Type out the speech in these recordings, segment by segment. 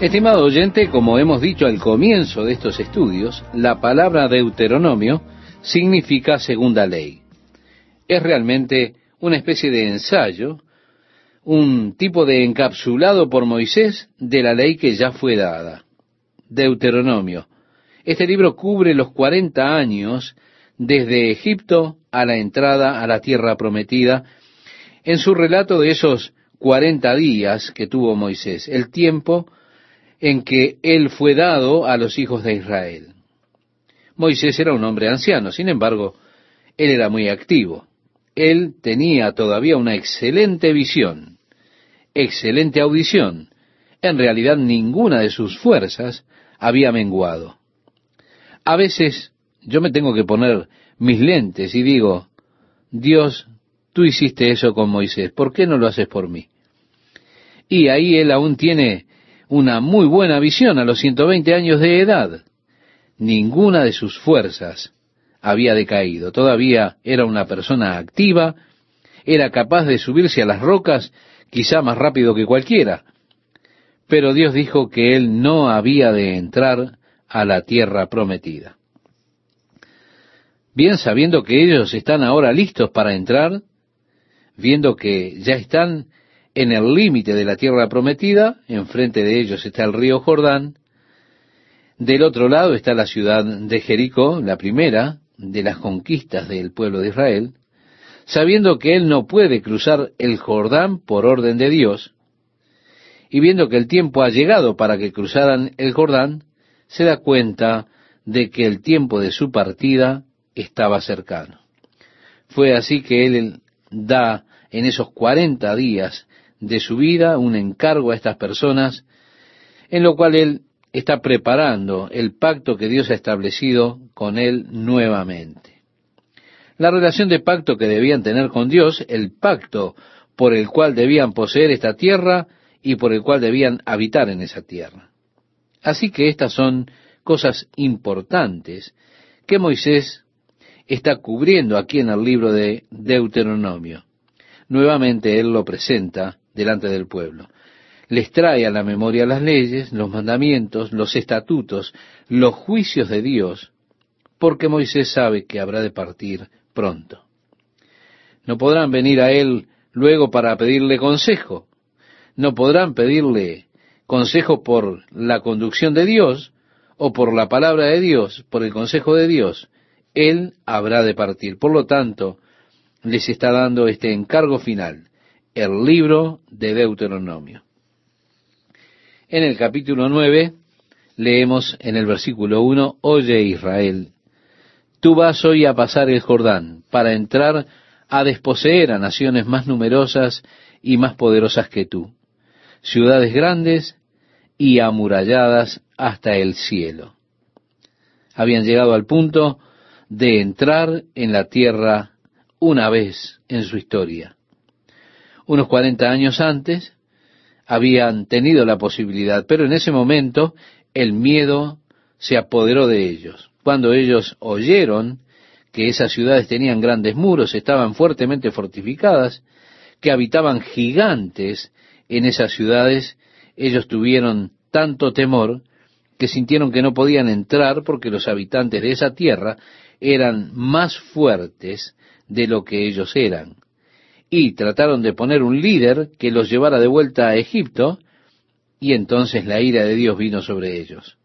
Estimado oyente, como hemos dicho al comienzo de estos estudios, la palabra Deuteronomio significa segunda ley. Es realmente una especie de ensayo, un tipo de encapsulado por Moisés de la ley que ya fue dada. Deuteronomio. Este libro cubre los 40 años desde Egipto a la entrada a la tierra prometida, en su relato de esos 40 días que tuvo Moisés, el tiempo en que él fue dado a los hijos de Israel. Moisés era un hombre anciano, sin embargo, él era muy activo. Él tenía todavía una excelente visión, excelente audición. En realidad ninguna de sus fuerzas había menguado. A veces yo me tengo que poner mis lentes y digo, Dios, tú hiciste eso con Moisés, ¿por qué no lo haces por mí? Y ahí él aún tiene una muy buena visión a los 120 años de edad. Ninguna de sus fuerzas había decaído. Todavía era una persona activa, era capaz de subirse a las rocas quizá más rápido que cualquiera. Pero Dios dijo que él no había de entrar a la tierra prometida. Bien sabiendo que ellos están ahora listos para entrar, viendo que ya están en el límite de la tierra prometida, enfrente de ellos está el río Jordán, del otro lado está la ciudad de Jericó, la primera de las conquistas del pueblo de Israel, sabiendo que él no puede cruzar el Jordán por orden de Dios, y viendo que el tiempo ha llegado para que cruzaran el Jordán, se da cuenta de que el tiempo de su partida estaba cercano. Fue así que él da en esos cuarenta días de su vida, un encargo a estas personas, en lo cual él está preparando el pacto que Dios ha establecido con él nuevamente. La relación de pacto que debían tener con Dios, el pacto por el cual debían poseer esta tierra y por el cual debían habitar en esa tierra. Así que estas son cosas importantes que Moisés está cubriendo aquí en el libro de Deuteronomio. Nuevamente él lo presenta delante del pueblo. Les trae a la memoria las leyes, los mandamientos, los estatutos, los juicios de Dios, porque Moisés sabe que habrá de partir pronto. No podrán venir a él luego para pedirle consejo. No podrán pedirle consejo por la conducción de Dios o por la palabra de Dios, por el consejo de Dios. Él habrá de partir. Por lo tanto, les está dando este encargo final el libro de Deuteronomio. En el capítulo 9 leemos en el versículo 1, Oye Israel, tú vas hoy a pasar el Jordán para entrar a desposeer a naciones más numerosas y más poderosas que tú, ciudades grandes y amuralladas hasta el cielo. Habían llegado al punto de entrar en la tierra una vez en su historia unos 40 años antes, habían tenido la posibilidad, pero en ese momento el miedo se apoderó de ellos. Cuando ellos oyeron que esas ciudades tenían grandes muros, estaban fuertemente fortificadas, que habitaban gigantes en esas ciudades, ellos tuvieron tanto temor que sintieron que no podían entrar porque los habitantes de esa tierra eran más fuertes de lo que ellos eran y trataron de poner un líder que los llevara de vuelta a Egipto, y entonces la ira de Dios vino sobre ellos.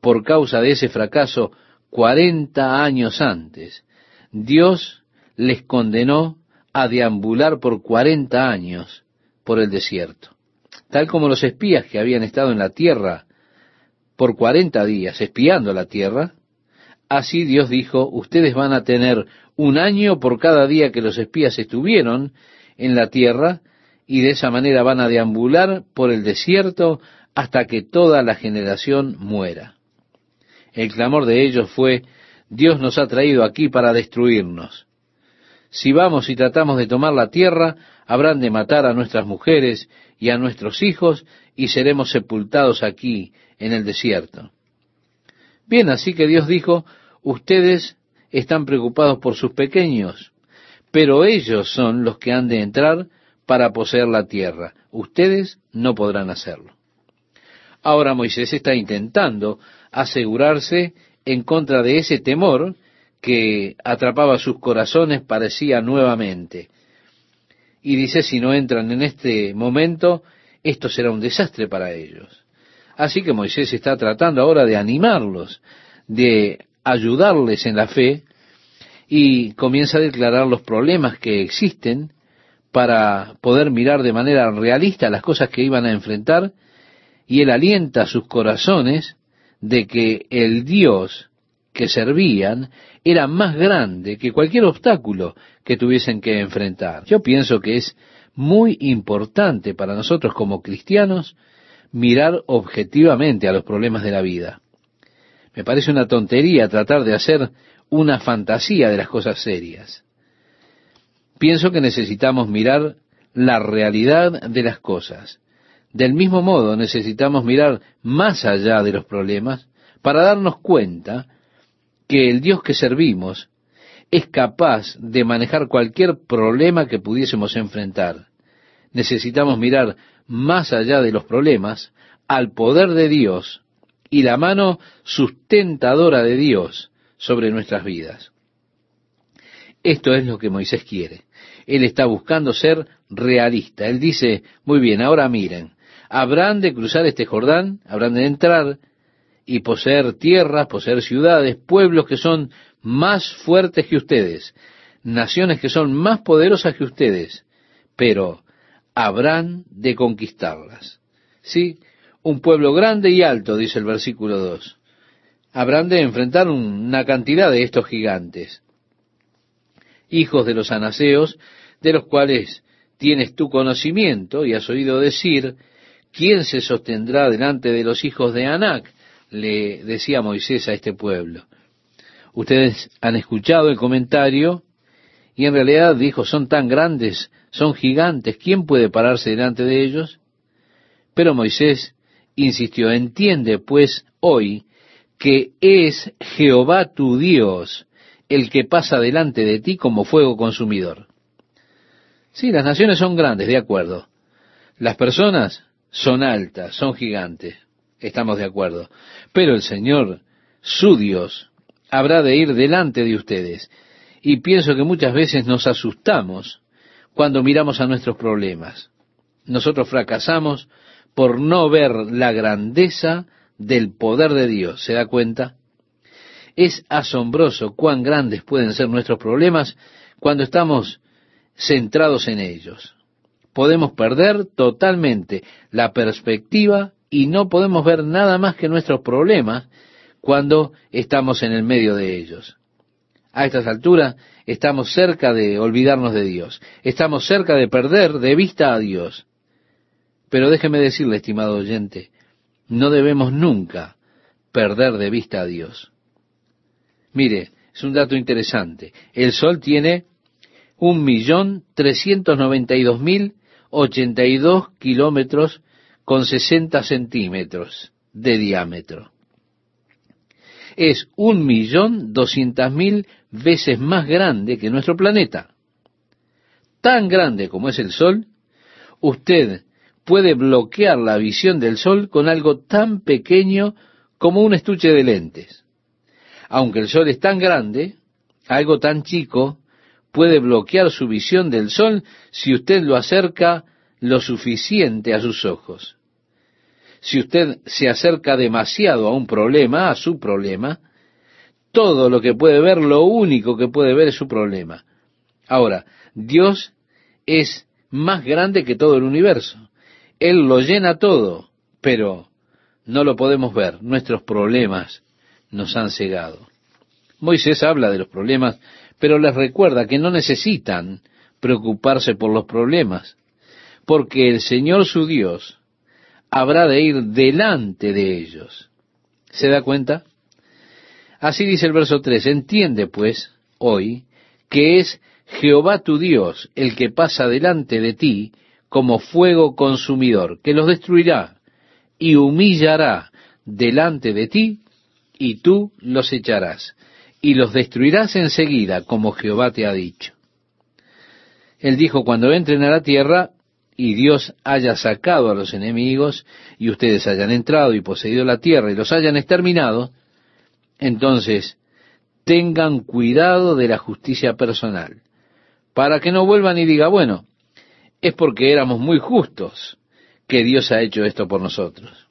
Por causa de ese fracaso, cuarenta años antes, Dios les condenó a deambular por cuarenta años por el desierto. Tal como los espías que habían estado en la tierra por cuarenta días espiando la tierra, así Dios dijo, ustedes van a tener un año por cada día que los espías estuvieron en la tierra, y de esa manera van a deambular por el desierto hasta que toda la generación muera. El clamor de ellos fue, Dios nos ha traído aquí para destruirnos. Si vamos y tratamos de tomar la tierra, habrán de matar a nuestras mujeres y a nuestros hijos, y seremos sepultados aquí en el desierto. Bien, así que Dios dijo, ustedes están preocupados por sus pequeños, pero ellos son los que han de entrar para poseer la tierra. Ustedes no podrán hacerlo. Ahora Moisés está intentando asegurarse en contra de ese temor que atrapaba sus corazones, parecía nuevamente. Y dice, si no entran en este momento, esto será un desastre para ellos. Así que Moisés está tratando ahora de animarlos, de ayudarles en la fe, y comienza a declarar los problemas que existen para poder mirar de manera realista las cosas que iban a enfrentar, y él alienta sus corazones de que el Dios que servían era más grande que cualquier obstáculo que tuviesen que enfrentar. Yo pienso que es muy importante para nosotros como cristianos mirar objetivamente a los problemas de la vida. Me parece una tontería tratar de hacer una fantasía de las cosas serias. Pienso que necesitamos mirar la realidad de las cosas. Del mismo modo necesitamos mirar más allá de los problemas para darnos cuenta que el Dios que servimos es capaz de manejar cualquier problema que pudiésemos enfrentar. Necesitamos mirar más allá de los problemas al poder de Dios y la mano sustentadora de Dios sobre nuestras vidas. Esto es lo que Moisés quiere. Él está buscando ser realista. Él dice, muy bien, ahora miren, habrán de cruzar este Jordán, habrán de entrar y poseer tierras, poseer ciudades, pueblos que son más fuertes que ustedes, naciones que son más poderosas que ustedes, pero habrán de conquistarlas. Sí, un pueblo grande y alto, dice el versículo 2. Habrán de enfrentar una cantidad de estos gigantes, hijos de los anaseos, de los cuales tienes tu conocimiento y has oído decir, ¿quién se sostendrá delante de los hijos de Anac? le decía Moisés a este pueblo. Ustedes han escuchado el comentario y en realidad dijo, son tan grandes, son gigantes, ¿quién puede pararse delante de ellos? Pero Moisés insistió, entiende pues hoy que es Jehová tu Dios el que pasa delante de ti como fuego consumidor. Sí, las naciones son grandes, de acuerdo. Las personas son altas, son gigantes, estamos de acuerdo. Pero el Señor, su Dios, habrá de ir delante de ustedes. Y pienso que muchas veces nos asustamos cuando miramos a nuestros problemas. Nosotros fracasamos por no ver la grandeza del poder de Dios. ¿Se da cuenta? Es asombroso cuán grandes pueden ser nuestros problemas cuando estamos centrados en ellos. Podemos perder totalmente la perspectiva y no podemos ver nada más que nuestros problemas cuando estamos en el medio de ellos. A estas alturas estamos cerca de olvidarnos de Dios, estamos cerca de perder de vista a Dios. Pero déjeme decirle, estimado oyente, no debemos nunca perder de vista a Dios. Mire, es un dato interesante. El Sol tiene un millón trescientos noventa y dos mil ochenta y dos kilómetros con sesenta centímetros de diámetro. Es un millón doscientas mil veces más grande que nuestro planeta. Tan grande como es el Sol, usted puede bloquear la visión del sol con algo tan pequeño como un estuche de lentes. Aunque el sol es tan grande, algo tan chico puede bloquear su visión del sol si usted lo acerca lo suficiente a sus ojos. Si usted se acerca demasiado a un problema, a su problema, todo lo que puede ver, lo único que puede ver es su problema. Ahora, Dios es más grande que todo el universo. Él lo llena todo, pero no lo podemos ver. Nuestros problemas nos han cegado. Moisés habla de los problemas, pero les recuerda que no necesitan preocuparse por los problemas, porque el Señor su Dios habrá de ir delante de ellos. ¿Se da cuenta? Así dice el verso 3, entiende pues hoy que es Jehová tu Dios el que pasa delante de ti como fuego consumidor, que los destruirá y humillará delante de ti, y tú los echarás, y los destruirás enseguida, como Jehová te ha dicho. Él dijo, cuando entren a la tierra, y Dios haya sacado a los enemigos y ustedes hayan entrado y poseído la tierra y los hayan exterminado, entonces tengan cuidado de la justicia personal, para que no vuelvan y digan, bueno, es porque éramos muy justos que Dios ha hecho esto por nosotros.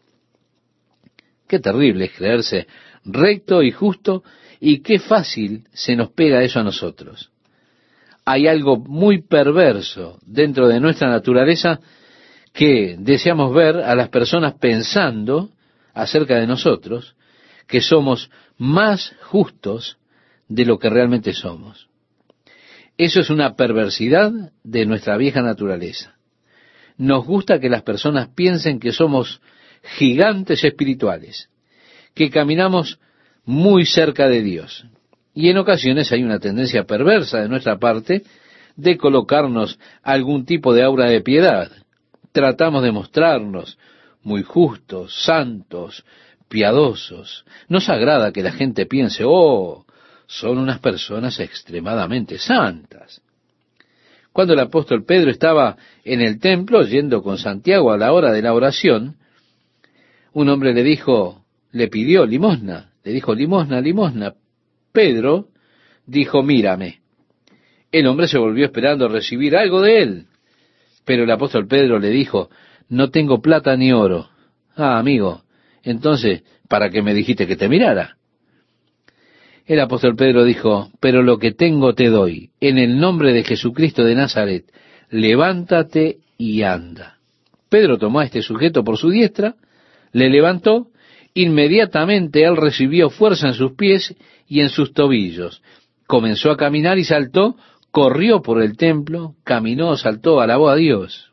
Qué terrible es creerse recto y justo y qué fácil se nos pega eso a nosotros hay algo muy perverso dentro de nuestra naturaleza que deseamos ver a las personas pensando acerca de nosotros que somos más justos de lo que realmente somos. Eso es una perversidad de nuestra vieja naturaleza. Nos gusta que las personas piensen que somos gigantes espirituales, que caminamos muy cerca de Dios, y en ocasiones hay una tendencia perversa de nuestra parte de colocarnos algún tipo de aura de piedad. Tratamos de mostrarnos muy justos, santos, piadosos. Nos agrada que la gente piense, oh, son unas personas extremadamente santas. Cuando el apóstol Pedro estaba en el templo yendo con Santiago a la hora de la oración, un hombre le dijo, le pidió limosna, le dijo limosna, limosna, Pedro dijo, mírame. El hombre se volvió esperando recibir algo de él. Pero el apóstol Pedro le dijo, no tengo plata ni oro. Ah, amigo, entonces, ¿para qué me dijiste que te mirara? El apóstol Pedro dijo, pero lo que tengo te doy. En el nombre de Jesucristo de Nazaret, levántate y anda. Pedro tomó a este sujeto por su diestra, le levantó, inmediatamente él recibió fuerza en sus pies y en sus tobillos. Comenzó a caminar y saltó, corrió por el templo, caminó, saltó, alabó a Dios.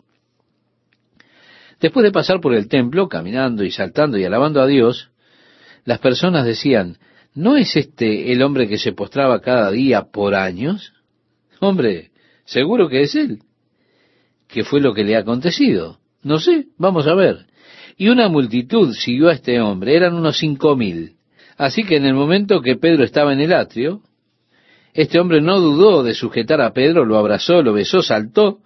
Después de pasar por el templo, caminando y saltando y alabando a Dios, las personas decían, ¿no es este el hombre que se postraba cada día por años? Hombre, seguro que es él. ¿Qué fue lo que le ha acontecido? No sé, vamos a ver. Y una multitud siguió a este hombre, eran unos cinco mil. Así que en el momento que Pedro estaba en el atrio, este hombre no dudó de sujetar a Pedro, lo abrazó, lo besó, saltó,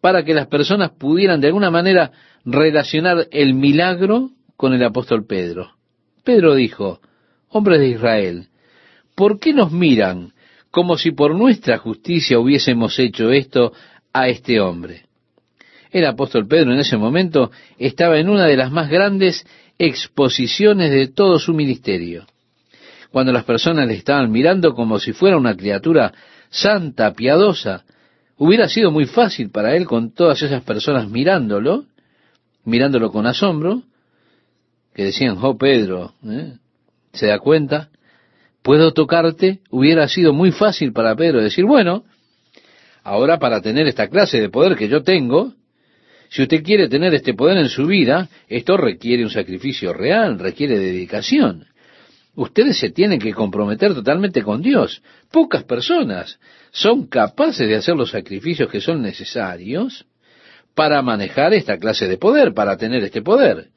para que las personas pudieran de alguna manera relacionar el milagro con el apóstol Pedro. Pedro dijo, hombres de Israel, ¿por qué nos miran como si por nuestra justicia hubiésemos hecho esto a este hombre? El apóstol Pedro en ese momento estaba en una de las más grandes exposiciones de todo su ministerio cuando las personas le estaban mirando como si fuera una criatura santa, piadosa, hubiera sido muy fácil para él con todas esas personas mirándolo, mirándolo con asombro, que decían, oh Pedro, ¿eh? ¿se da cuenta? ¿Puedo tocarte? Hubiera sido muy fácil para Pedro decir, bueno, ahora para tener esta clase de poder que yo tengo, si usted quiere tener este poder en su vida, esto requiere un sacrificio real, requiere dedicación. Ustedes se tienen que comprometer totalmente con Dios. Pocas personas son capaces de hacer los sacrificios que son necesarios para manejar esta clase de poder, para tener este poder.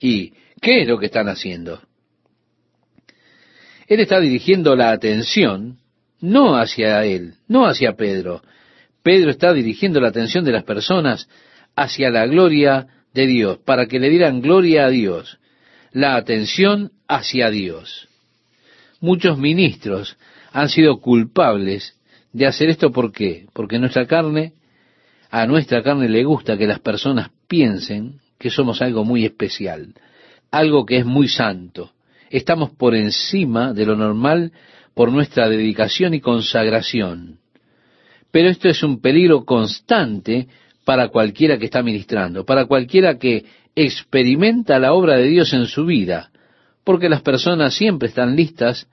¿Y qué es lo que están haciendo? Él está dirigiendo la atención no hacia él, no hacia Pedro. Pedro está dirigiendo la atención de las personas hacia la gloria de Dios, para que le dieran gloria a Dios la atención hacia Dios. Muchos ministros han sido culpables de hacer esto ¿por qué? Porque nuestra carne, a nuestra carne le gusta que las personas piensen que somos algo muy especial, algo que es muy santo. Estamos por encima de lo normal por nuestra dedicación y consagración. Pero esto es un peligro constante para cualquiera que está ministrando, para cualquiera que experimenta la obra de Dios en su vida, porque las personas siempre están listas,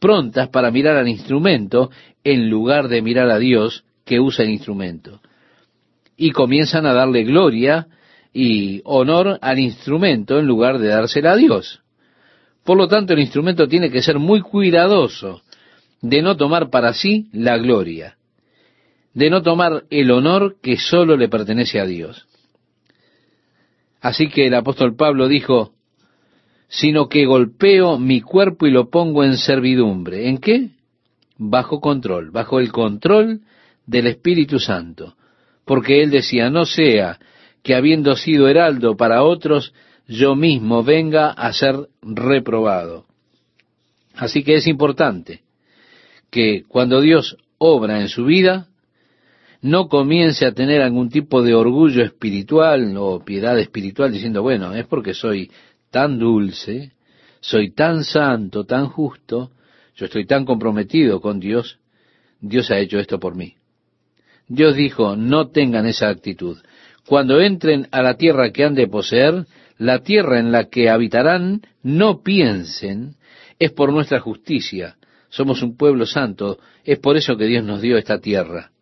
prontas para mirar al instrumento, en lugar de mirar a Dios que usa el instrumento. Y comienzan a darle gloria y honor al instrumento en lugar de dársela a Dios. Por lo tanto, el instrumento tiene que ser muy cuidadoso de no tomar para sí la gloria, de no tomar el honor que sólo le pertenece a Dios. Así que el apóstol Pablo dijo, sino que golpeo mi cuerpo y lo pongo en servidumbre. ¿En qué? Bajo control, bajo el control del Espíritu Santo. porque él decía, no sea que habiendo sido heraldo para otros, yo mismo venga a ser reprobado. Así que es importante que cuando Dios obra en su vida, no comience a tener algún tipo de orgullo espiritual o piedad espiritual diciendo, bueno, es porque soy tan dulce, soy tan santo, tan justo, yo estoy tan comprometido con Dios, Dios ha hecho esto por mí. Dios dijo, no tengan esa actitud. Cuando entren a la tierra que han de poseer, la tierra en la que habitarán, no piensen, es por nuestra justicia, somos un pueblo santo, es por eso que Dios nos dio esta tierra.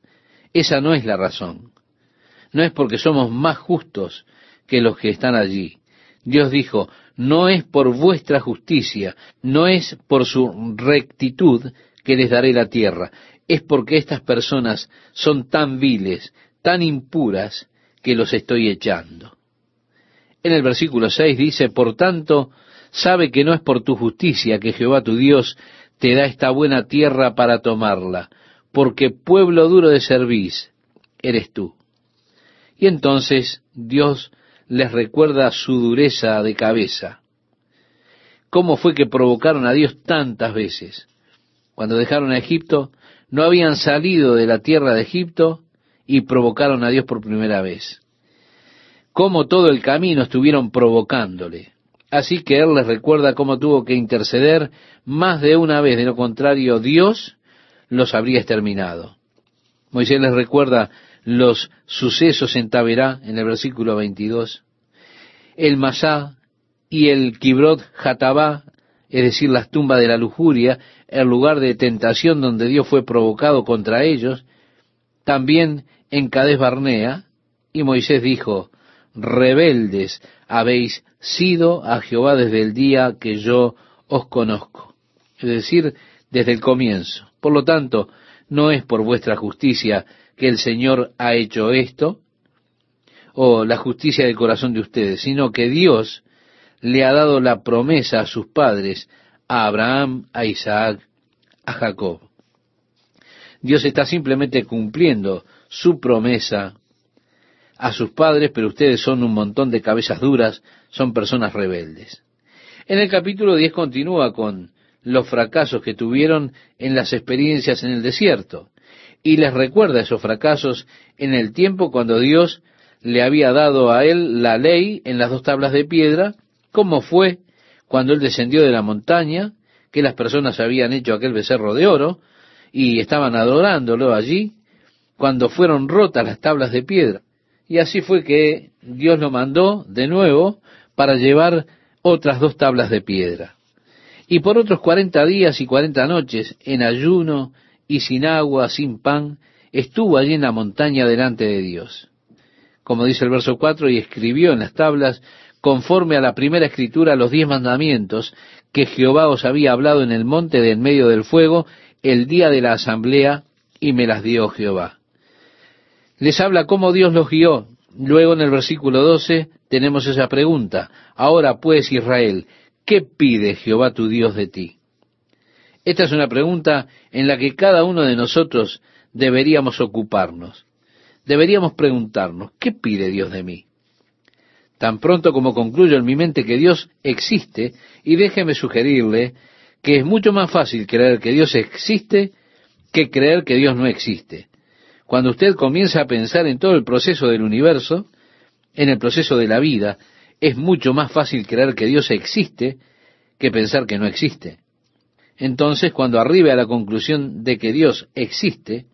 Esa no es la razón. No es porque somos más justos que los que están allí. Dios dijo, no es por vuestra justicia, no es por su rectitud que les daré la tierra, es porque estas personas son tan viles, tan impuras, que los estoy echando. En el versículo 6 dice, por tanto, sabe que no es por tu justicia que Jehová tu Dios te da esta buena tierra para tomarla, porque pueblo duro de servís eres tú. Y entonces Dios les recuerda su dureza de cabeza. ¿Cómo fue que provocaron a Dios tantas veces? Cuando dejaron a Egipto, no habían salido de la tierra de Egipto y provocaron a Dios por primera vez. Cómo todo el camino estuvieron provocándole. Así que Él les recuerda cómo tuvo que interceder más de una vez, de lo contrario Dios los habría exterminado. Moisés les recuerda los sucesos en Taberá, en el versículo 22, el Masá y el Kibrot Hatabá, es decir, las tumbas de la lujuria, el lugar de tentación donde Dios fue provocado contra ellos, también en Cades Barnea, y Moisés dijo, rebeldes habéis sido a Jehová desde el día que yo os conozco, es decir, desde el comienzo. Por lo tanto, no es por vuestra justicia que el Señor ha hecho esto, o la justicia del corazón de ustedes, sino que Dios le ha dado la promesa a sus padres, a Abraham, a Isaac, a Jacob. Dios está simplemente cumpliendo su promesa a sus padres, pero ustedes son un montón de cabezas duras, son personas rebeldes. En el capítulo 10 continúa con los fracasos que tuvieron en las experiencias en el desierto y les recuerda esos fracasos en el tiempo cuando Dios le había dado a él la ley en las dos tablas de piedra, como fue cuando él descendió de la montaña, que las personas habían hecho aquel becerro de oro y estaban adorándolo allí, cuando fueron rotas las tablas de piedra. Y así fue que Dios lo mandó de nuevo para llevar otras dos tablas de piedra. Y por otros cuarenta días y cuarenta noches, en ayuno y sin agua, sin pan, estuvo allí en la montaña delante de Dios. Como dice el verso cuatro, y escribió en las tablas, conforme a la primera escritura, los diez mandamientos que Jehová os había hablado en el monte de en medio del fuego, el día de la asamblea, y me las dio Jehová. Les habla cómo Dios los guió. Luego en el versículo 12 tenemos esa pregunta. Ahora pues Israel, ¿qué pide Jehová tu Dios de ti? Esta es una pregunta en la que cada uno de nosotros deberíamos ocuparnos. Deberíamos preguntarnos, ¿qué pide Dios de mí? Tan pronto como concluyo en mi mente que Dios existe, y déjeme sugerirle que es mucho más fácil creer que Dios existe que creer que Dios no existe. Cuando usted comienza a pensar en todo el proceso del universo, en el proceso de la vida, es mucho más fácil creer que Dios existe que pensar que no existe. Entonces, cuando arribe a la conclusión de que Dios existe,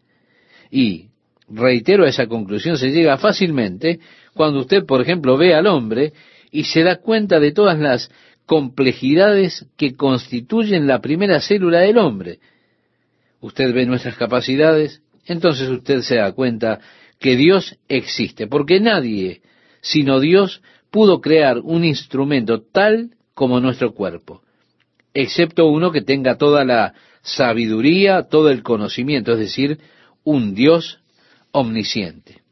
y reitero esa conclusión, se llega fácilmente cuando usted, por ejemplo, ve al hombre y se da cuenta de todas las complejidades que constituyen la primera célula del hombre. Usted ve nuestras capacidades, entonces usted se da cuenta que Dios existe, porque nadie, sino Dios, pudo crear un instrumento tal como nuestro cuerpo, excepto uno que tenga toda la sabiduría, todo el conocimiento, es decir, un Dios omnisciente.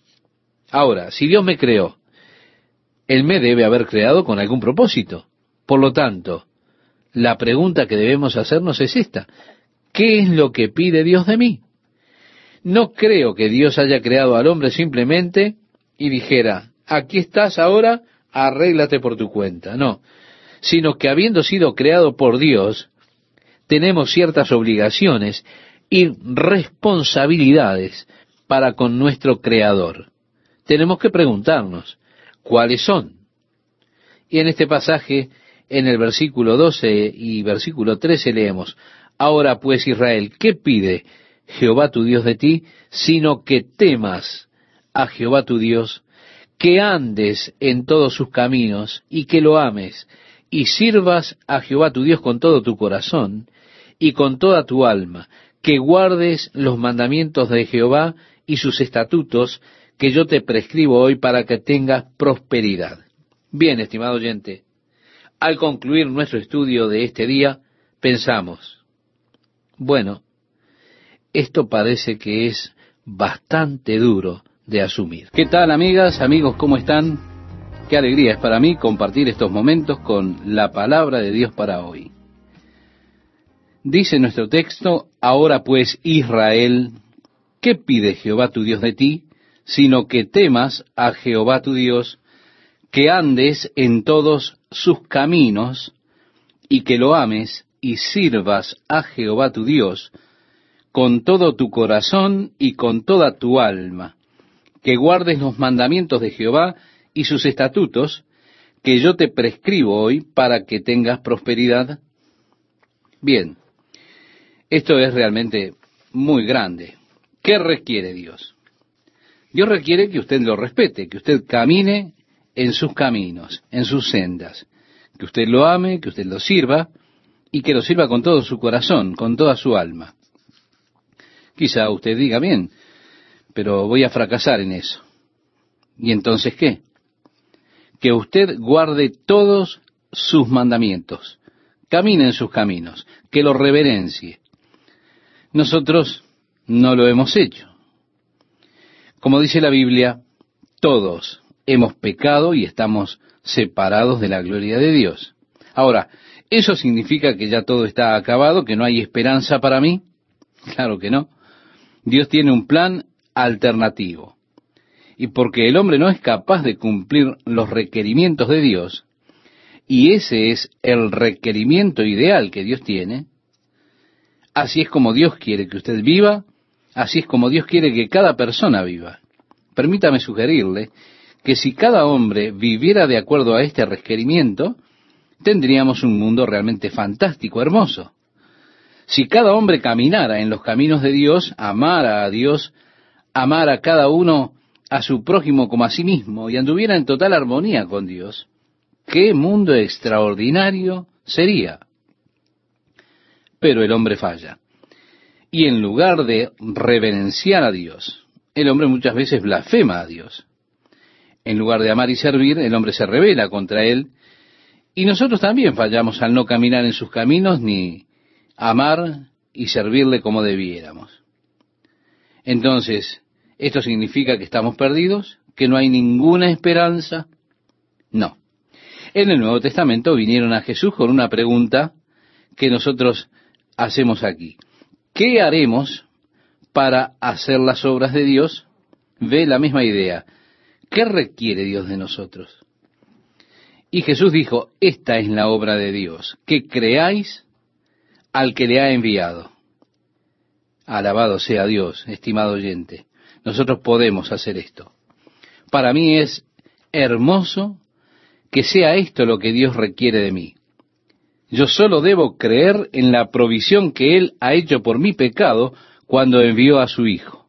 Ahora, si Dios me creó, Él me debe haber creado con algún propósito. Por lo tanto, la pregunta que debemos hacernos es esta. ¿Qué es lo que pide Dios de mí? No creo que Dios haya creado al hombre simplemente y dijera, aquí estás ahora, arréglate por tu cuenta. No, sino que habiendo sido creado por Dios, tenemos ciertas obligaciones y responsabilidades para con nuestro Creador. Tenemos que preguntarnos, ¿cuáles son? Y en este pasaje, en el versículo 12 y versículo 13 leemos, Ahora pues Israel, ¿qué pide Jehová tu Dios de ti, sino que temas a Jehová tu Dios, que andes en todos sus caminos y que lo ames, y sirvas a Jehová tu Dios con todo tu corazón y con toda tu alma, que guardes los mandamientos de Jehová y sus estatutos que yo te prescribo hoy para que tengas prosperidad. Bien, estimado oyente, al concluir nuestro estudio de este día, pensamos, bueno, esto parece que es bastante duro de asumir. ¿Qué tal amigas, amigos, cómo están? Qué alegría es para mí compartir estos momentos con la palabra de Dios para hoy. Dice nuestro texto, ahora pues Israel, ¿qué pide Jehová tu Dios de ti? Sino que temas a Jehová tu Dios, que andes en todos sus caminos, y que lo ames y sirvas a Jehová tu Dios, con todo tu corazón y con toda tu alma, que guardes los mandamientos de Jehová y sus estatutos, que yo te prescribo hoy para que tengas prosperidad? Bien, esto es realmente muy grande. ¿Qué requiere Dios? Dios requiere que usted lo respete, que usted camine en sus caminos, en sus sendas, que usted lo ame, que usted lo sirva y que lo sirva con todo su corazón, con toda su alma. Quizá usted diga, bien, pero voy a fracasar en eso. ¿Y entonces qué? Que usted guarde todos sus mandamientos, camine en sus caminos, que lo reverencie. Nosotros no lo hemos hecho. Como dice la Biblia, todos hemos pecado y estamos separados de la gloria de Dios. Ahora, ¿eso significa que ya todo está acabado, que no hay esperanza para mí? Claro que no. Dios tiene un plan alternativo. Y porque el hombre no es capaz de cumplir los requerimientos de Dios, y ese es el requerimiento ideal que Dios tiene, así es como Dios quiere que usted viva, así es como Dios quiere que cada persona viva. Permítame sugerirle que si cada hombre viviera de acuerdo a este requerimiento, tendríamos un mundo realmente fantástico, hermoso. Si cada hombre caminara en los caminos de Dios, amara a Dios, amara a cada uno a su prójimo como a sí mismo y anduviera en total armonía con Dios, qué mundo extraordinario sería. Pero el hombre falla. Y en lugar de reverenciar a Dios, el hombre muchas veces blasfema a Dios. En lugar de amar y servir, el hombre se revela contra él. Y nosotros también fallamos al no caminar en sus caminos ni amar y servirle como debiéramos. Entonces, ¿esto significa que estamos perdidos? ¿Que no hay ninguna esperanza? No. En el Nuevo Testamento vinieron a Jesús con una pregunta que nosotros hacemos aquí. ¿Qué haremos para hacer las obras de Dios? Ve la misma idea. ¿Qué requiere Dios de nosotros? Y Jesús dijo, esta es la obra de Dios, que creáis al que le ha enviado. Alabado sea Dios, estimado oyente. Nosotros podemos hacer esto. Para mí es hermoso que sea esto lo que Dios requiere de mí. Yo solo debo creer en la provisión que Él ha hecho por mi pecado cuando envió a su Hijo.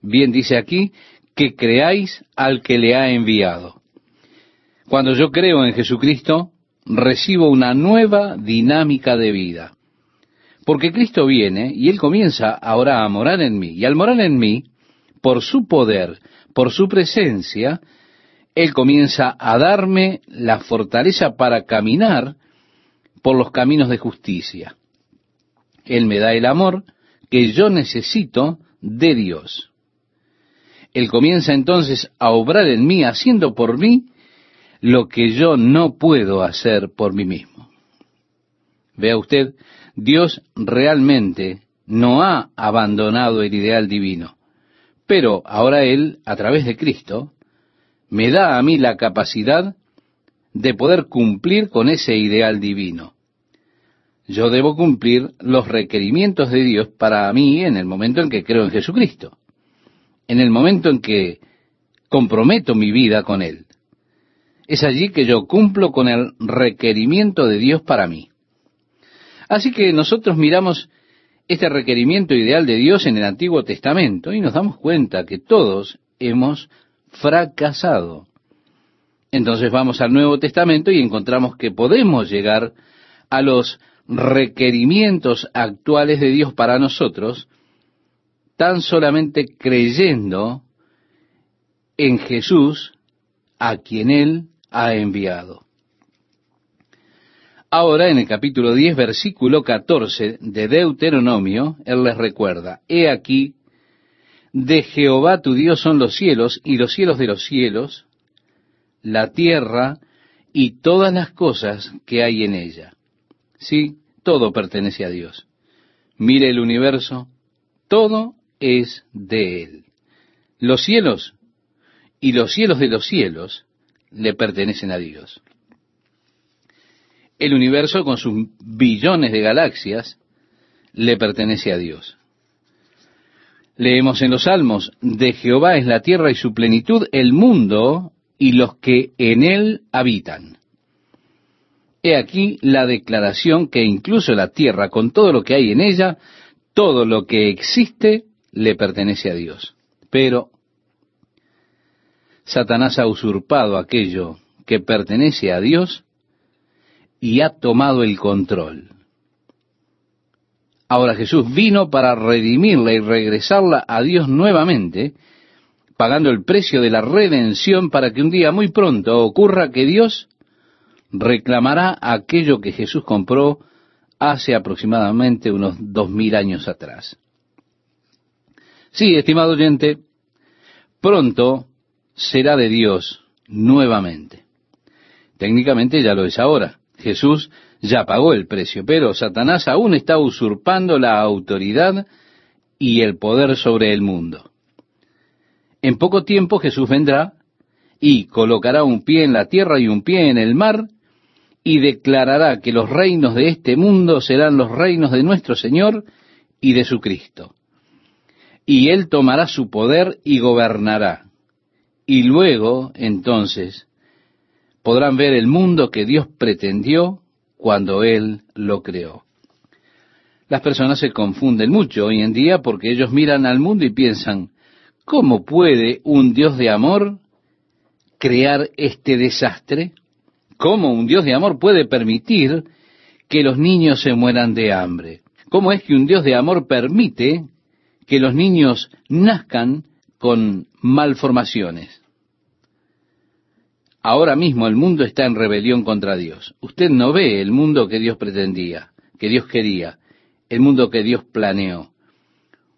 Bien dice aquí, que creáis al que le ha enviado. Cuando yo creo en Jesucristo, recibo una nueva dinámica de vida. Porque Cristo viene y Él comienza ahora a morar en mí. Y al morar en mí, por su poder, por su presencia, Él comienza a darme la fortaleza para caminar por los caminos de justicia. Él me da el amor que yo necesito de Dios. Él comienza entonces a obrar en mí, haciendo por mí lo que yo no puedo hacer por mí mismo. Vea usted, Dios realmente no ha abandonado el ideal divino, pero ahora Él, a través de Cristo, me da a mí la capacidad de poder cumplir con ese ideal divino. Yo debo cumplir los requerimientos de Dios para mí en el momento en que creo en Jesucristo, en el momento en que comprometo mi vida con Él. Es allí que yo cumplo con el requerimiento de Dios para mí. Así que nosotros miramos este requerimiento ideal de Dios en el Antiguo Testamento y nos damos cuenta que todos hemos fracasado. Entonces vamos al Nuevo Testamento y encontramos que podemos llegar a los requerimientos actuales de Dios para nosotros tan solamente creyendo en Jesús a quien Él ha enviado. Ahora, en el capítulo 10, versículo 14 de Deuteronomio, Él les recuerda, He aquí, de Jehová tu Dios son los cielos y los cielos de los cielos, la tierra y todas las cosas que hay en ella. Sí, todo pertenece a Dios. Mire el universo, todo es de Él. Los cielos y los cielos de los cielos le pertenecen a Dios el universo con sus billones de galaxias le pertenece a Dios. Leemos en los Salmos, de Jehová es la tierra y su plenitud, el mundo y los que en él habitan. He aquí la declaración que incluso la tierra, con todo lo que hay en ella, todo lo que existe, le pertenece a Dios. Pero Satanás ha usurpado aquello que pertenece a Dios y ha tomado el control. Ahora Jesús vino para redimirla y regresarla a Dios nuevamente, pagando el precio de la redención para que un día muy pronto ocurra que Dios reclamará aquello que Jesús compró hace aproximadamente unos dos mil años atrás. Sí, estimado oyente, pronto será de Dios nuevamente. Técnicamente ya lo es ahora. Jesús ya pagó el precio, pero Satanás aún está usurpando la autoridad y el poder sobre el mundo. En poco tiempo Jesús vendrá y colocará un pie en la tierra y un pie en el mar, y declarará que los reinos de este mundo serán los reinos de nuestro Señor y de su Cristo. Y Él tomará su poder y gobernará. Y luego, entonces, podrán ver el mundo que Dios pretendió cuando Él lo creó. Las personas se confunden mucho hoy en día porque ellos miran al mundo y piensan, ¿cómo puede un Dios de amor crear este desastre? ¿Cómo un Dios de amor puede permitir que los niños se mueran de hambre? ¿Cómo es que un Dios de amor permite que los niños nazcan con malformaciones? Ahora mismo el mundo está en rebelión contra Dios. Usted no ve el mundo que Dios pretendía, que Dios quería, el mundo que Dios planeó.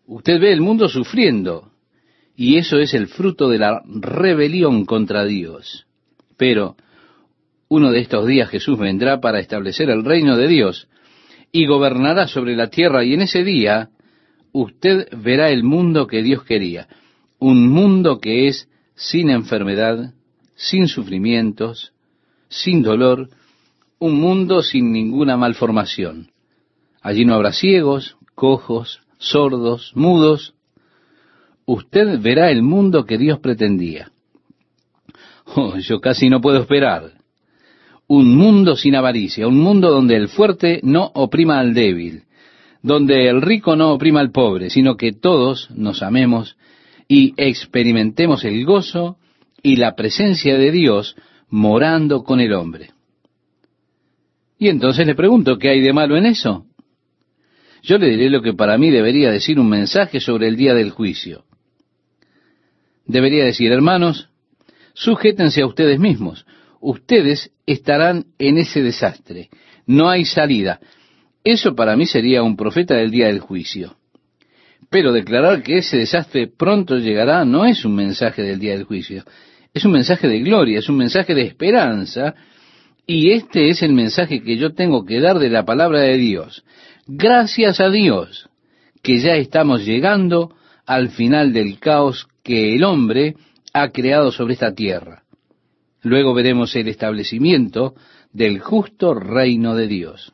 Usted ve el mundo sufriendo, y eso es el fruto de la rebelión contra Dios. Pero uno de estos días Jesús vendrá para establecer el reino de Dios y gobernará sobre la tierra, y en ese día usted verá el mundo que Dios quería, un mundo que es sin enfermedad, sin sufrimientos, sin dolor, un mundo sin ninguna malformación. Allí no habrá ciegos, cojos, sordos, mudos. Usted verá el mundo que Dios pretendía. Oh, yo casi no puedo esperar. Un mundo sin avaricia, un mundo donde el fuerte no oprima al débil, donde el rico no oprima al pobre, sino que todos nos amemos y experimentemos el gozo y la presencia de Dios morando con el hombre. Y entonces le pregunto, ¿qué hay de malo en eso? Yo le diré lo que para mí debería decir un mensaje sobre el día del juicio. Debería decir, hermanos, sujétense a ustedes mismos. Ustedes estarán en ese desastre. No hay salida. Eso para mí sería un profeta del día del juicio. Pero declarar que ese desastre pronto llegará no es un mensaje del día del juicio. Es un mensaje de gloria, es un mensaje de esperanza, y este es el mensaje que yo tengo que dar de la palabra de Dios. Gracias a Dios que ya estamos llegando al final del caos que el hombre ha creado sobre esta tierra. Luego veremos el establecimiento del justo reino de Dios.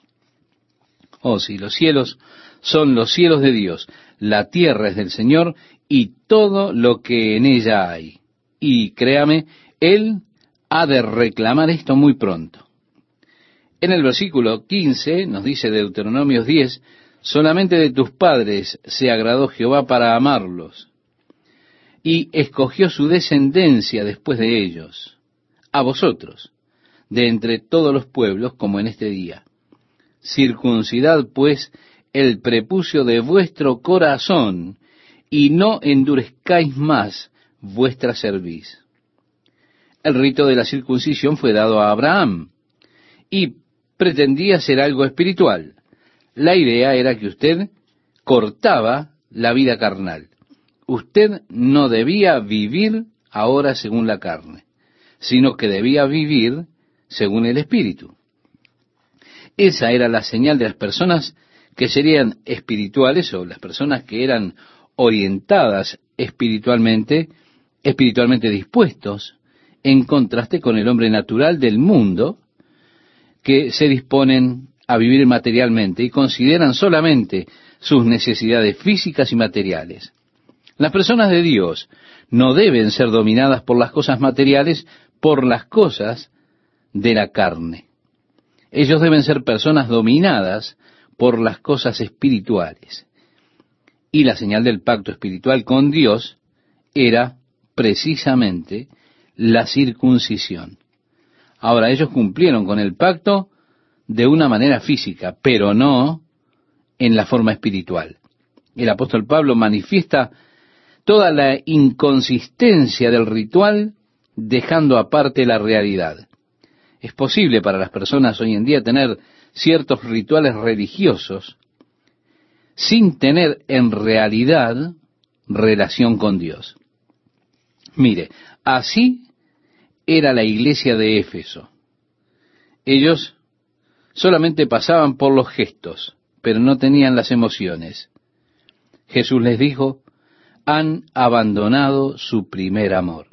Oh, si los cielos son los cielos de Dios, la tierra es del Señor y todo lo que en ella hay. Y créame, Él ha de reclamar esto muy pronto. En el versículo 15 nos dice Deuteronomios 10, solamente de tus padres se agradó Jehová para amarlos, y escogió su descendencia después de ellos, a vosotros, de entre todos los pueblos, como en este día. Circuncidad, pues, el prepucio de vuestro corazón, y no endurezcáis más vuestra cerviz. El rito de la circuncisión fue dado a Abraham, y pretendía ser algo espiritual. La idea era que usted cortaba la vida carnal. Usted no debía vivir ahora según la carne, sino que debía vivir según el espíritu. Esa era la señal de las personas que serían espirituales o las personas que eran orientadas espiritualmente, espiritualmente dispuestos, en contraste con el hombre natural del mundo, que se disponen a vivir materialmente y consideran solamente sus necesidades físicas y materiales. Las personas de Dios no deben ser dominadas por las cosas materiales, por las cosas de la carne. Ellos deben ser personas dominadas por las cosas espirituales. Y la señal del pacto espiritual con Dios era precisamente la circuncisión. Ahora, ellos cumplieron con el pacto de una manera física, pero no en la forma espiritual. El apóstol Pablo manifiesta toda la inconsistencia del ritual dejando aparte la realidad. Es posible para las personas hoy en día tener ciertos rituales religiosos sin tener en realidad relación con Dios. Mire, así era la iglesia de Éfeso. Ellos solamente pasaban por los gestos, pero no tenían las emociones. Jesús les dijo, han abandonado su primer amor.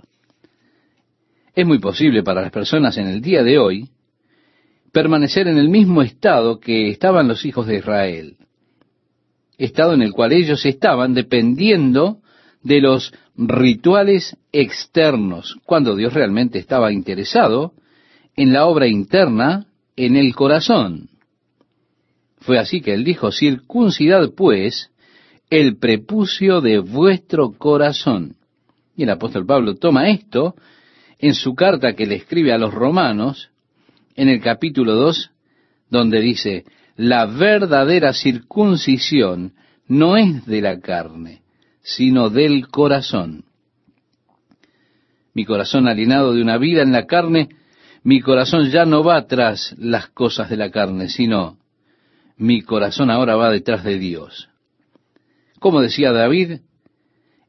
Es muy posible para las personas en el día de hoy permanecer en el mismo estado que estaban los hijos de Israel, estado en el cual ellos estaban dependiendo de los rituales externos, cuando Dios realmente estaba interesado en la obra interna en el corazón. Fue así que él dijo, circuncidad pues el prepucio de vuestro corazón. Y el apóstol Pablo toma esto en su carta que le escribe a los romanos, en el capítulo 2, donde dice, la verdadera circuncisión no es de la carne, sino del corazón. Mi corazón alienado de una vida en la carne, mi corazón ya no va tras las cosas de la carne, sino mi corazón ahora va detrás de Dios. Como decía David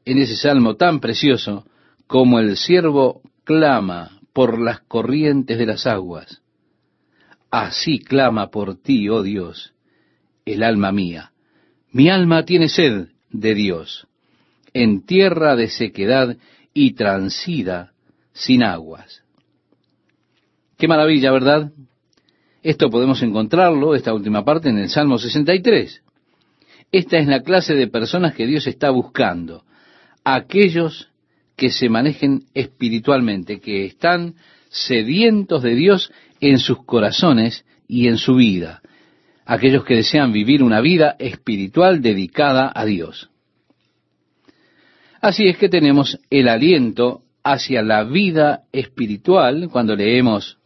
en ese salmo tan precioso, como el siervo clama por las corrientes de las aguas, así clama por ti, oh Dios, el alma mía. Mi alma tiene sed de Dios en tierra de sequedad y transida sin aguas. Qué maravilla, ¿verdad? Esto podemos encontrarlo, esta última parte, en el Salmo 63. Esta es la clase de personas que Dios está buscando. Aquellos que se manejen espiritualmente, que están sedientos de Dios en sus corazones y en su vida. Aquellos que desean vivir una vida espiritual dedicada a Dios. Así es que tenemos el aliento hacia la vida espiritual cuando leemos,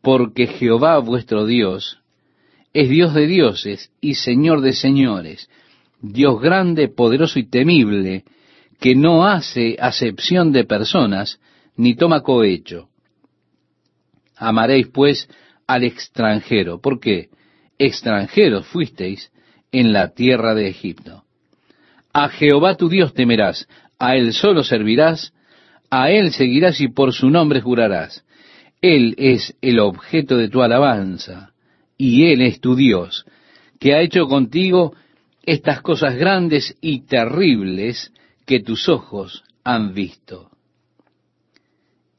porque Jehová vuestro Dios es Dios de dioses y Señor de señores, Dios grande, poderoso y temible, que no hace acepción de personas, ni toma cohecho. Amaréis pues al extranjero, porque extranjeros fuisteis en la tierra de Egipto. A Jehová tu Dios temerás, a Él solo servirás, a Él seguirás y por su nombre jurarás. Él es el objeto de tu alabanza, y Él es tu Dios, que ha hecho contigo estas cosas grandes y terribles que tus ojos han visto.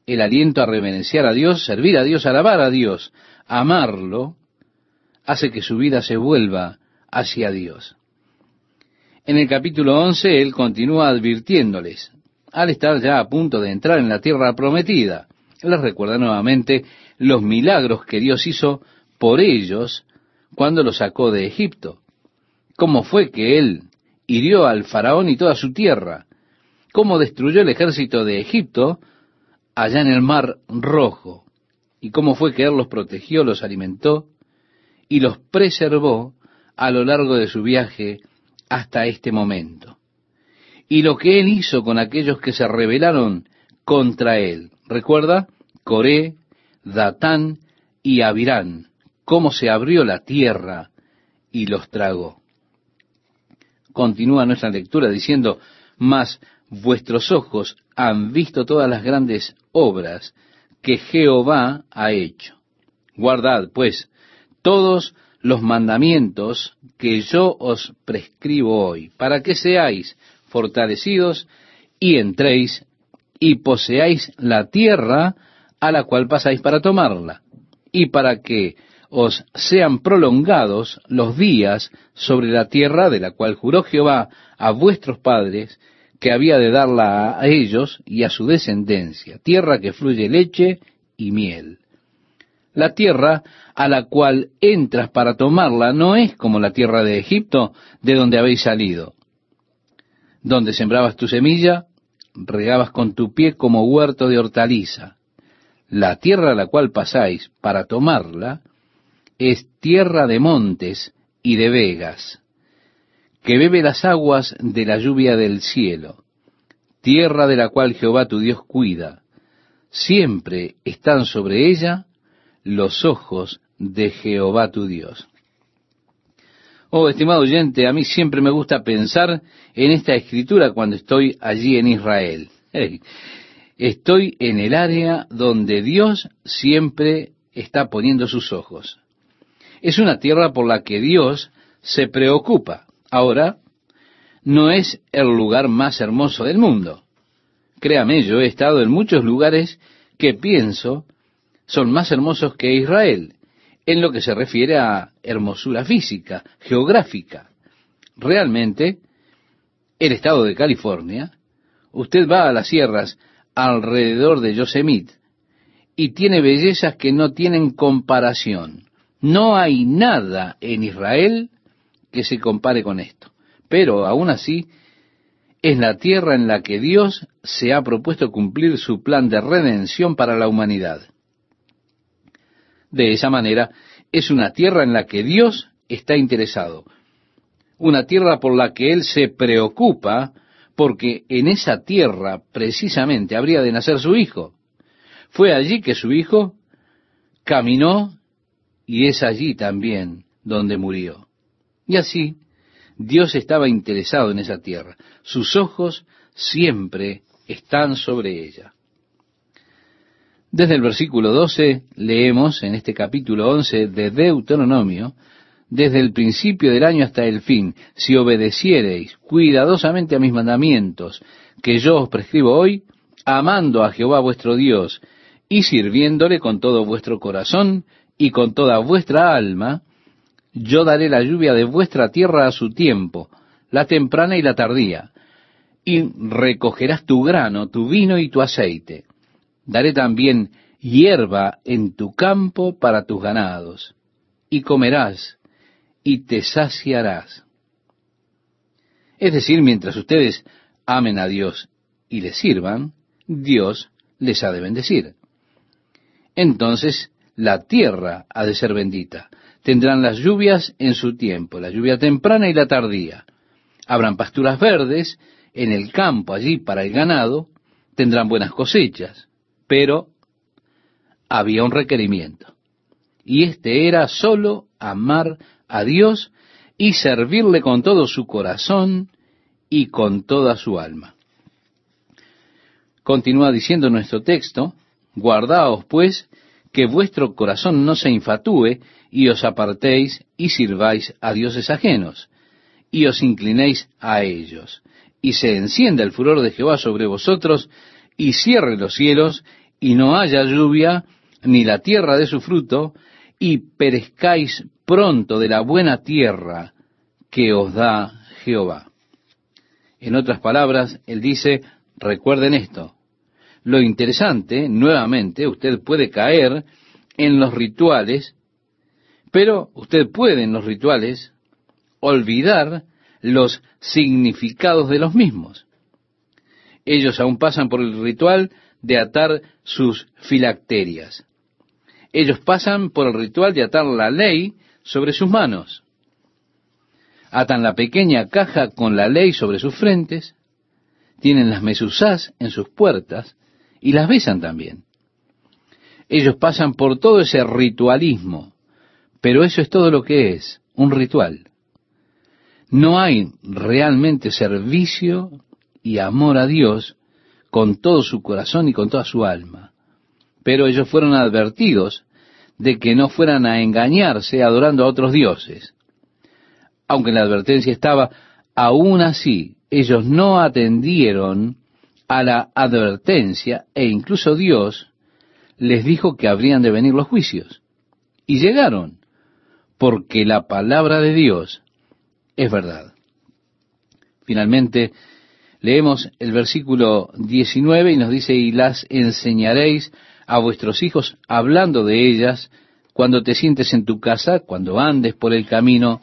El aliento a reverenciar a Dios, servir a Dios, alabar a Dios, amarlo, hace que su vida se vuelva hacia Dios. En el capítulo 11 él continúa advirtiéndoles, al estar ya a punto de entrar en la tierra prometida, les recuerda nuevamente los milagros que Dios hizo por ellos cuando los sacó de Egipto. Cómo fue que él hirió al faraón y toda su tierra. Cómo destruyó el ejército de Egipto allá en el mar rojo. Y cómo fue que él los protegió, los alimentó y los preservó a lo largo de su viaje hasta este momento. Y lo que él hizo con aquellos que se rebelaron contra él. Recuerda, Coré, Datán y Abirán, cómo se abrió la tierra y los tragó. Continúa nuestra lectura diciendo, mas vuestros ojos han visto todas las grandes obras que Jehová ha hecho. Guardad, pues, todos los mandamientos que yo os prescribo hoy, para que seáis fortalecidos y entréis y poseáis la tierra a la cual pasáis para tomarla, y para que os sean prolongados los días sobre la tierra de la cual juró Jehová a vuestros padres que había de darla a ellos y a su descendencia, tierra que fluye leche y miel. La tierra a la cual entras para tomarla no es como la tierra de Egipto, de donde habéis salido, donde sembrabas tu semilla, regabas con tu pie como huerto de hortaliza. La tierra a la cual pasáis para tomarla es tierra de montes y de vegas, que bebe las aguas de la lluvia del cielo, tierra de la cual Jehová tu Dios cuida. Siempre están sobre ella los ojos de Jehová tu Dios. Oh, estimado oyente, a mí siempre me gusta pensar en esta escritura cuando estoy allí en Israel. estoy en el área donde Dios siempre está poniendo sus ojos. Es una tierra por la que Dios se preocupa. Ahora, no es el lugar más hermoso del mundo. Créame, yo he estado en muchos lugares que pienso son más hermosos que Israel en lo que se refiere a hermosura física, geográfica. Realmente, el estado de California, usted va a las sierras alrededor de Yosemite y tiene bellezas que no tienen comparación. No hay nada en Israel que se compare con esto. Pero aún así, es la tierra en la que Dios se ha propuesto cumplir su plan de redención para la humanidad. De esa manera, es una tierra en la que Dios está interesado. Una tierra por la que Él se preocupa porque en esa tierra precisamente habría de nacer su hijo. Fue allí que su hijo caminó y es allí también donde murió. Y así, Dios estaba interesado en esa tierra. Sus ojos siempre están sobre ella. Desde el versículo 12 leemos en este capítulo 11 de Deuteronomio, desde el principio del año hasta el fin, si obedeciereis cuidadosamente a mis mandamientos que yo os prescribo hoy, amando a Jehová vuestro Dios y sirviéndole con todo vuestro corazón y con toda vuestra alma, yo daré la lluvia de vuestra tierra a su tiempo, la temprana y la tardía, y recogerás tu grano, tu vino y tu aceite Daré también hierba en tu campo para tus ganados, y comerás y te saciarás. Es decir, mientras ustedes amen a Dios y le sirvan, Dios les ha de bendecir. Entonces la tierra ha de ser bendita. Tendrán las lluvias en su tiempo, la lluvia temprana y la tardía. Habrán pasturas verdes en el campo allí para el ganado, tendrán buenas cosechas. Pero había un requerimiento. Y este era solo amar a Dios y servirle con todo su corazón y con toda su alma. Continúa diciendo nuestro texto, guardaos pues que vuestro corazón no se infatúe y os apartéis y sirváis a dioses ajenos, y os inclinéis a ellos. Y se encienda el furor de Jehová sobre vosotros, y cierre los cielos, y no haya lluvia, ni la tierra de su fruto, y perezcáis pronto de la buena tierra que os da Jehová. En otras palabras, él dice, recuerden esto. Lo interesante, nuevamente, usted puede caer en los rituales, pero usted puede en los rituales olvidar los significados de los mismos. Ellos aún pasan por el ritual de atar sus filacterias. Ellos pasan por el ritual de atar la ley sobre sus manos. Atan la pequeña caja con la ley sobre sus frentes, tienen las mesusás en sus puertas y las besan también. Ellos pasan por todo ese ritualismo, pero eso es todo lo que es, un ritual. No hay realmente servicio y amor a Dios con todo su corazón y con toda su alma. Pero ellos fueron advertidos de que no fueran a engañarse adorando a otros dioses. Aunque la advertencia estaba, aún así ellos no atendieron a la advertencia e incluso Dios les dijo que habrían de venir los juicios. Y llegaron, porque la palabra de Dios es verdad. Finalmente, leemos el versículo 19 y nos dice, y las enseñaréis a vuestros hijos hablando de ellas cuando te sientes en tu casa, cuando andes por el camino,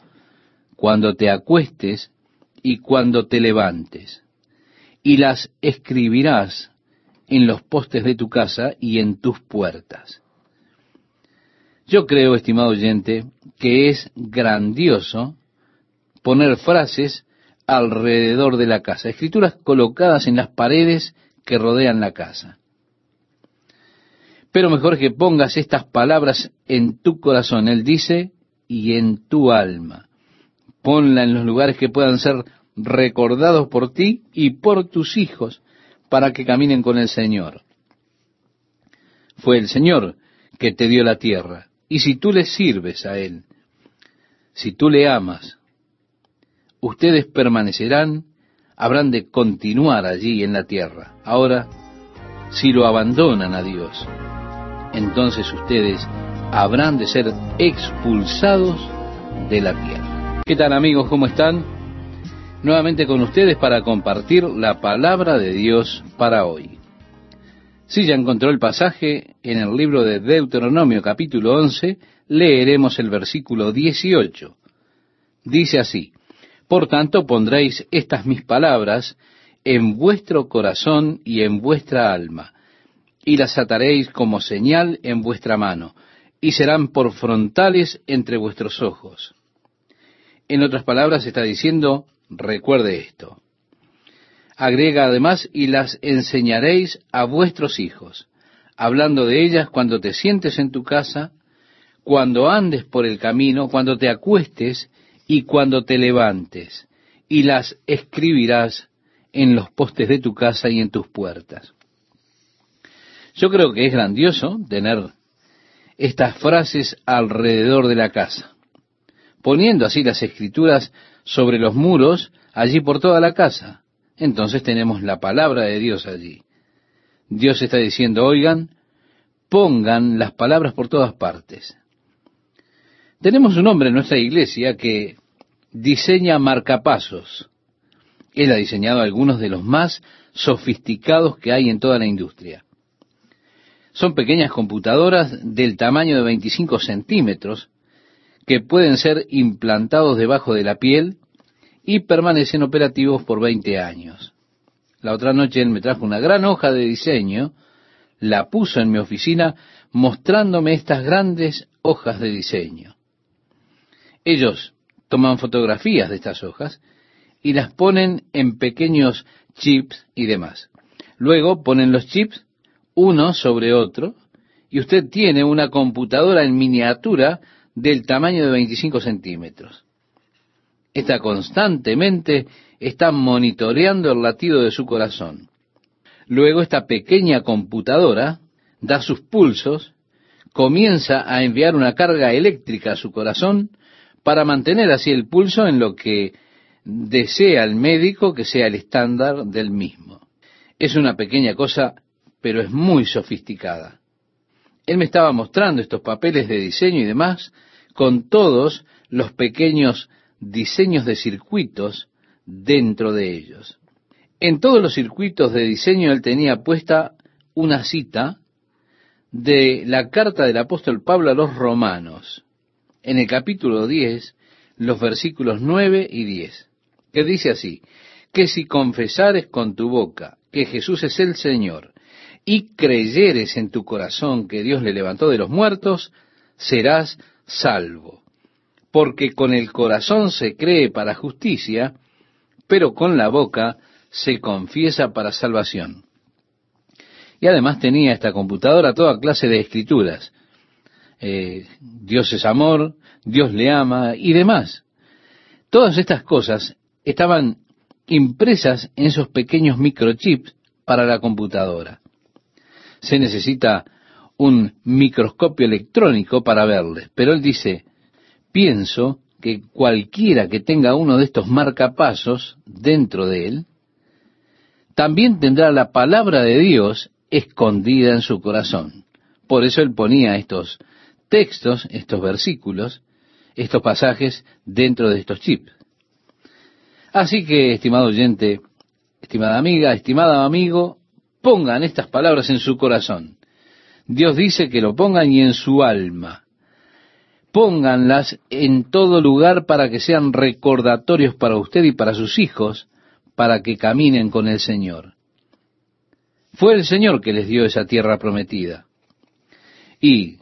cuando te acuestes y cuando te levantes. Y las escribirás en los postes de tu casa y en tus puertas. Yo creo, estimado oyente, que es grandioso poner frases alrededor de la casa, escrituras colocadas en las paredes que rodean la casa. Pero mejor que pongas estas palabras en tu corazón, Él dice, y en tu alma. Ponla en los lugares que puedan ser recordados por ti y por tus hijos para que caminen con el Señor. Fue el Señor que te dio la tierra. Y si tú le sirves a Él, si tú le amas, ustedes permanecerán, habrán de continuar allí en la tierra. Ahora, si lo abandonan a Dios, entonces ustedes habrán de ser expulsados de la tierra. ¿Qué tal amigos? ¿Cómo están? Nuevamente con ustedes para compartir la palabra de Dios para hoy. Si ya encontró el pasaje en el libro de Deuteronomio capítulo 11, leeremos el versículo 18. Dice así, Por tanto pondréis estas mis palabras en vuestro corazón y en vuestra alma, y las ataréis como señal en vuestra mano, y serán por frontales entre vuestros ojos. En otras palabras está diciendo, recuerde esto. Agrega además, y las enseñaréis a vuestros hijos, hablando de ellas cuando te sientes en tu casa, cuando andes por el camino, cuando te acuestes y cuando te levantes, y las escribirás en los postes de tu casa y en tus puertas. Yo creo que es grandioso tener estas frases alrededor de la casa, poniendo así las escrituras sobre los muros allí por toda la casa. Entonces tenemos la palabra de Dios allí. Dios está diciendo, oigan, pongan las palabras por todas partes. Tenemos un hombre en nuestra iglesia que diseña marcapasos. Él ha diseñado algunos de los más sofisticados que hay en toda la industria. Son pequeñas computadoras del tamaño de 25 centímetros que pueden ser implantados debajo de la piel y permanecen operativos por 20 años. La otra noche él me trajo una gran hoja de diseño, la puso en mi oficina mostrándome estas grandes hojas de diseño. Ellos toman fotografías de estas hojas y las ponen en pequeños chips y demás. Luego ponen los chips uno sobre otro, y usted tiene una computadora en miniatura del tamaño de 25 centímetros. Esta constantemente está monitoreando el latido de su corazón. Luego esta pequeña computadora da sus pulsos, comienza a enviar una carga eléctrica a su corazón para mantener así el pulso en lo que desea el médico que sea el estándar del mismo. Es una pequeña cosa, pero es muy sofisticada. Él me estaba mostrando estos papeles de diseño y demás, con todos los pequeños diseños de circuitos dentro de ellos. En todos los circuitos de diseño él tenía puesta una cita de la carta del apóstol Pablo a los romanos, en el capítulo 10, los versículos 9 y 10, que dice así, que si confesares con tu boca que Jesús es el Señor y creyeres en tu corazón que Dios le levantó de los muertos, serás salvo. Porque con el corazón se cree para justicia, pero con la boca se confiesa para salvación. Y además tenía esta computadora toda clase de escrituras. Eh, Dios es amor, Dios le ama y demás. Todas estas cosas estaban impresas en esos pequeños microchips para la computadora. Se necesita un microscopio electrónico para verles, pero él dice, pienso que cualquiera que tenga uno de estos marcapasos dentro de él, también tendrá la palabra de Dios escondida en su corazón. Por eso él ponía estos textos, estos versículos, estos pasajes dentro de estos chips. Así que, estimado oyente, estimada amiga, estimado amigo, pongan estas palabras en su corazón. Dios dice que lo pongan y en su alma. Pónganlas en todo lugar para que sean recordatorios para usted y para sus hijos, para que caminen con el Señor. Fue el Señor que les dio esa tierra prometida. Y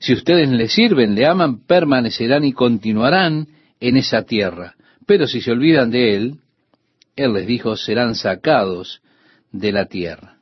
si ustedes le sirven, le aman, permanecerán y continuarán en esa tierra. Pero si se olvidan de Él, Él les dijo, serán sacados de la tierra.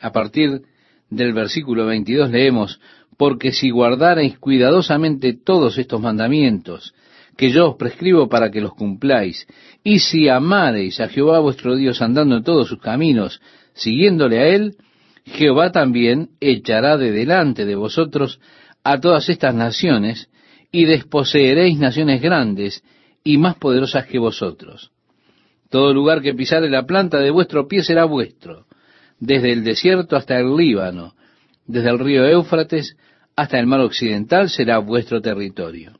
A partir del versículo 22 leemos, porque si guardareis cuidadosamente todos estos mandamientos que yo os prescribo para que los cumpláis, y si amareis a Jehová vuestro Dios andando en todos sus caminos, siguiéndole a Él, Jehová también echará de delante de vosotros a todas estas naciones, y desposeeréis naciones grandes y más poderosas que vosotros. Todo lugar que pisare la planta de vuestro pie será vuestro, desde el desierto hasta el Líbano, desde el río Éufrates hasta el mar occidental será vuestro territorio.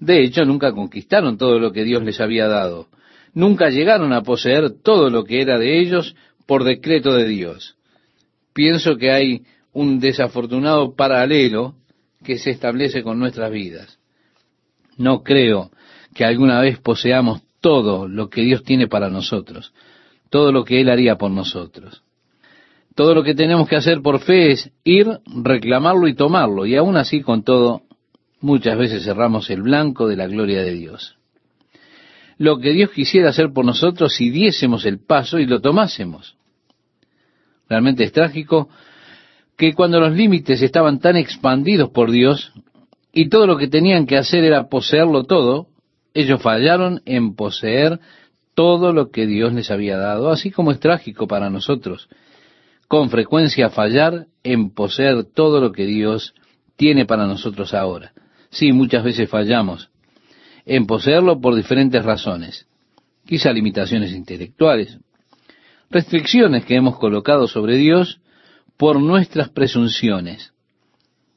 De hecho, nunca conquistaron todo lo que Dios les había dado. Nunca llegaron a poseer todo lo que era de ellos por decreto de Dios. Pienso que hay un desafortunado paralelo que se establece con nuestras vidas. No creo que alguna vez poseamos todo lo que Dios tiene para nosotros, todo lo que Él haría por nosotros. Todo lo que tenemos que hacer por fe es ir, reclamarlo y tomarlo, y aún así con todo, muchas veces cerramos el blanco de la gloria de Dios. Lo que Dios quisiera hacer por nosotros si diésemos el paso y lo tomásemos. Realmente es trágico que cuando los límites estaban tan expandidos por Dios y todo lo que tenían que hacer era poseerlo todo, ellos fallaron en poseer todo lo que Dios les había dado, así como es trágico para nosotros con frecuencia fallar en poseer todo lo que Dios tiene para nosotros ahora. Sí, muchas veces fallamos en poseerlo por diferentes razones, quizá limitaciones intelectuales, restricciones que hemos colocado sobre Dios por nuestras presunciones.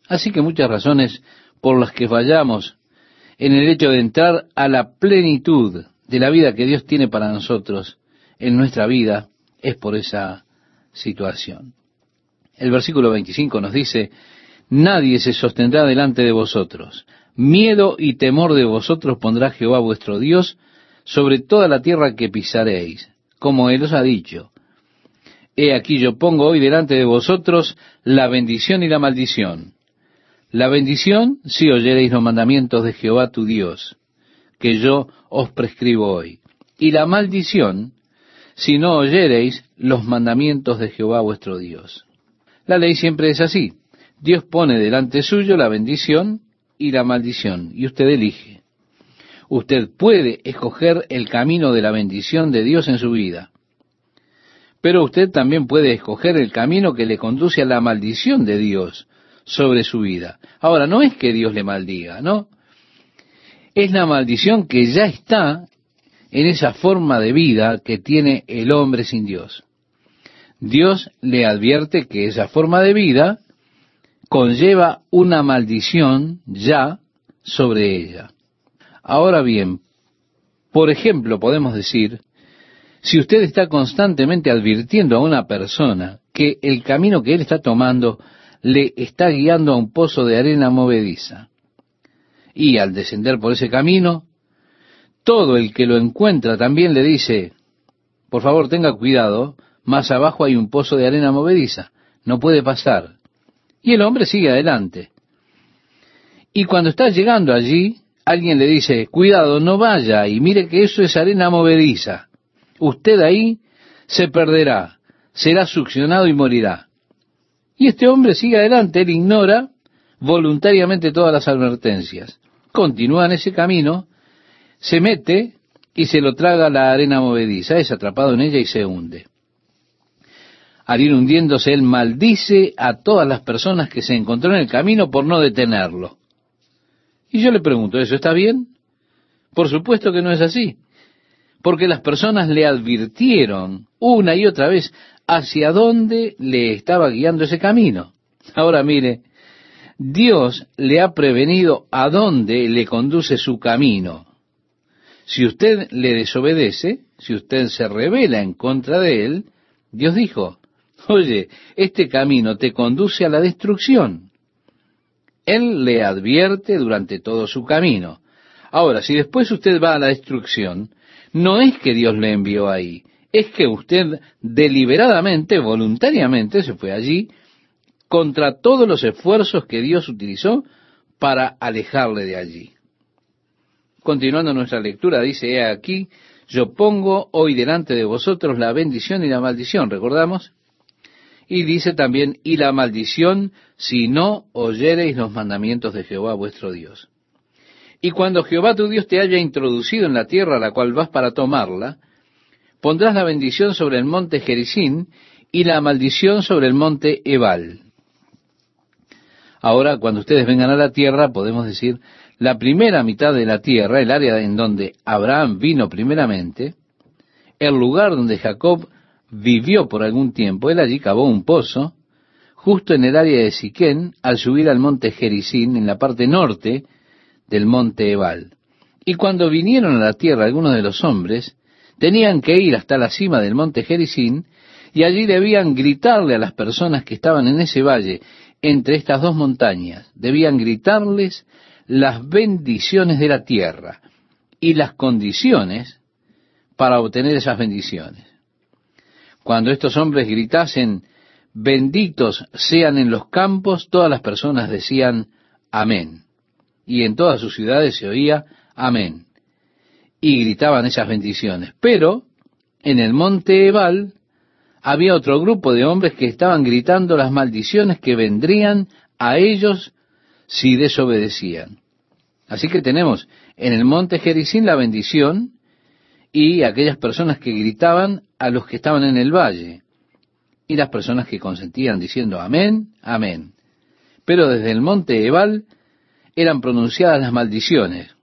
Así que muchas razones por las que fallamos en el hecho de entrar a la plenitud de la vida que Dios tiene para nosotros en nuestra vida es por esa situación. El versículo 25 nos dice, nadie se sostendrá delante de vosotros. Miedo y temor de vosotros pondrá Jehová vuestro Dios sobre toda la tierra que pisaréis, como Él os ha dicho. He aquí yo pongo hoy delante de vosotros la bendición y la maldición. La bendición si oyereis los mandamientos de Jehová tu Dios, que yo os prescribo hoy. Y la maldición si no oyereis los mandamientos de Jehová vuestro Dios. La ley siempre es así. Dios pone delante suyo la bendición y la maldición, y usted elige. Usted puede escoger el camino de la bendición de Dios en su vida pero usted también puede escoger el camino que le conduce a la maldición de Dios sobre su vida. Ahora, no es que Dios le maldiga, ¿no? Es la maldición que ya está en esa forma de vida que tiene el hombre sin Dios. Dios le advierte que esa forma de vida conlleva una maldición ya sobre ella. Ahora bien, por ejemplo, podemos decir, si usted está constantemente advirtiendo a una persona que el camino que él está tomando le está guiando a un pozo de arena movediza, y al descender por ese camino, todo el que lo encuentra también le dice, por favor tenga cuidado, más abajo hay un pozo de arena movediza, no puede pasar. Y el hombre sigue adelante. Y cuando está llegando allí, alguien le dice, cuidado, no vaya, y mire que eso es arena movediza. Usted ahí se perderá, será succionado y morirá. Y este hombre sigue adelante, él ignora voluntariamente todas las advertencias. Continúa en ese camino, se mete y se lo traga la arena movediza, es atrapado en ella y se hunde. Al ir hundiéndose, él maldice a todas las personas que se encontró en el camino por no detenerlo. Y yo le pregunto, ¿eso está bien? Por supuesto que no es así, porque las personas le advirtieron una y otra vez hacia dónde le estaba guiando ese camino. Ahora mire, Dios le ha prevenido a dónde le conduce su camino. Si usted le desobedece, si usted se revela en contra de él, Dios dijo, oye, este camino te conduce a la destrucción. Él le advierte durante todo su camino. Ahora, si después usted va a la destrucción, no es que Dios le envió ahí, es que usted deliberadamente, voluntariamente se fue allí contra todos los esfuerzos que Dios utilizó para alejarle de allí. Continuando nuestra lectura, dice, aquí, yo pongo hoy delante de vosotros la bendición y la maldición, ¿recordamos? Y dice también, y la maldición si no oyereis los mandamientos de Jehová vuestro Dios. Y cuando Jehová tu Dios te haya introducido en la tierra a la cual vas para tomarla, pondrás la bendición sobre el monte Jericín y la maldición sobre el monte Ebal. Ahora, cuando ustedes vengan a la tierra, podemos decir, la primera mitad de la tierra, el área en donde Abraham vino primeramente, el lugar donde Jacob vivió por algún tiempo. Él allí cavó un pozo, justo en el área de Siquén, al subir al monte Jericín, en la parte norte del monte Ebal. Y cuando vinieron a la tierra algunos de los hombres, tenían que ir hasta la cima del monte Jericín, y allí debían gritarle a las personas que estaban en ese valle, entre estas dos montañas, debían gritarles las bendiciones de la tierra y las condiciones para obtener esas bendiciones. Cuando estos hombres gritasen, benditos sean en los campos, todas las personas decían, amén. Y en todas sus ciudades se oía, amén. Y gritaban esas bendiciones. Pero en el monte Ebal había otro grupo de hombres que estaban gritando las maldiciones que vendrían a ellos si desobedecían. Así que tenemos en el monte Jericín la bendición y aquellas personas que gritaban a los que estaban en el valle, y las personas que consentían diciendo amén, amén. Pero desde el monte Ebal eran pronunciadas las maldiciones.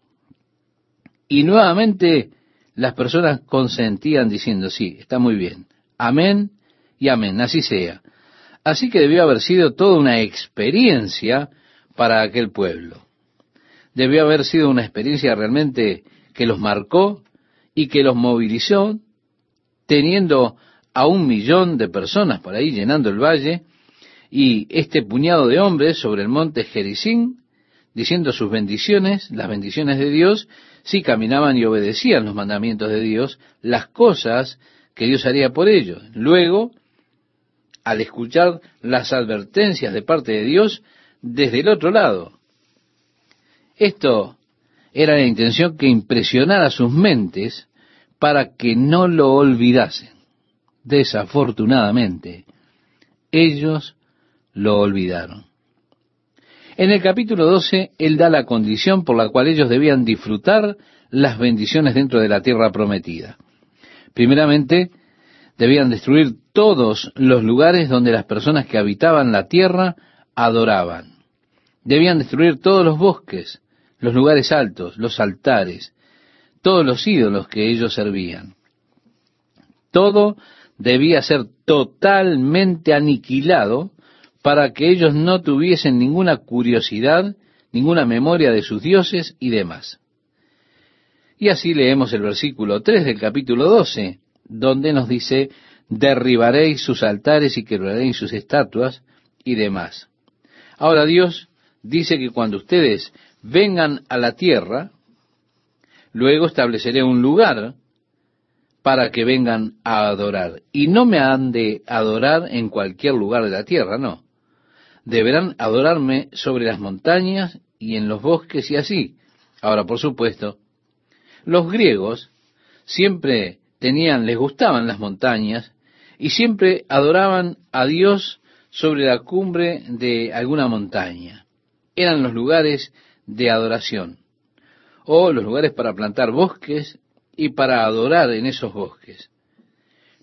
Y nuevamente las personas consentían diciendo, sí, está muy bien, amén y amén, así sea. Así que debió haber sido toda una experiencia para aquel pueblo. Debió haber sido una experiencia realmente que los marcó y que los movilizó, teniendo a un millón de personas por ahí llenando el valle, y este puñado de hombres sobre el monte Jericín, diciendo sus bendiciones, las bendiciones de Dios, si caminaban y obedecían los mandamientos de Dios, las cosas que Dios haría por ellos. Luego, al escuchar las advertencias de parte de Dios desde el otro lado. Esto era la intención que impresionara sus mentes para que no lo olvidasen. Desafortunadamente, ellos lo olvidaron. En el capítulo 12, Él da la condición por la cual ellos debían disfrutar las bendiciones dentro de la tierra prometida. Primeramente, debían destruir todos los lugares donde las personas que habitaban la tierra adoraban. Debían destruir todos los bosques, los lugares altos, los altares, todos los ídolos que ellos servían. Todo debía ser totalmente aniquilado para que ellos no tuviesen ninguna curiosidad, ninguna memoria de sus dioses y demás. Y así leemos el versículo 3 del capítulo 12, donde nos dice, derribaréis sus altares y quebraréis sus estatuas y demás. Ahora Dios dice que cuando ustedes vengan a la tierra, luego estableceré un lugar para que vengan a adorar. Y no me han de adorar en cualquier lugar de la tierra, no. Deberán adorarme sobre las montañas y en los bosques y así. Ahora, por supuesto, los griegos siempre tenían, les gustaban las montañas y siempre adoraban a Dios sobre la cumbre de alguna montaña. Eran los lugares de adoración o los lugares para plantar bosques y para adorar en esos bosques.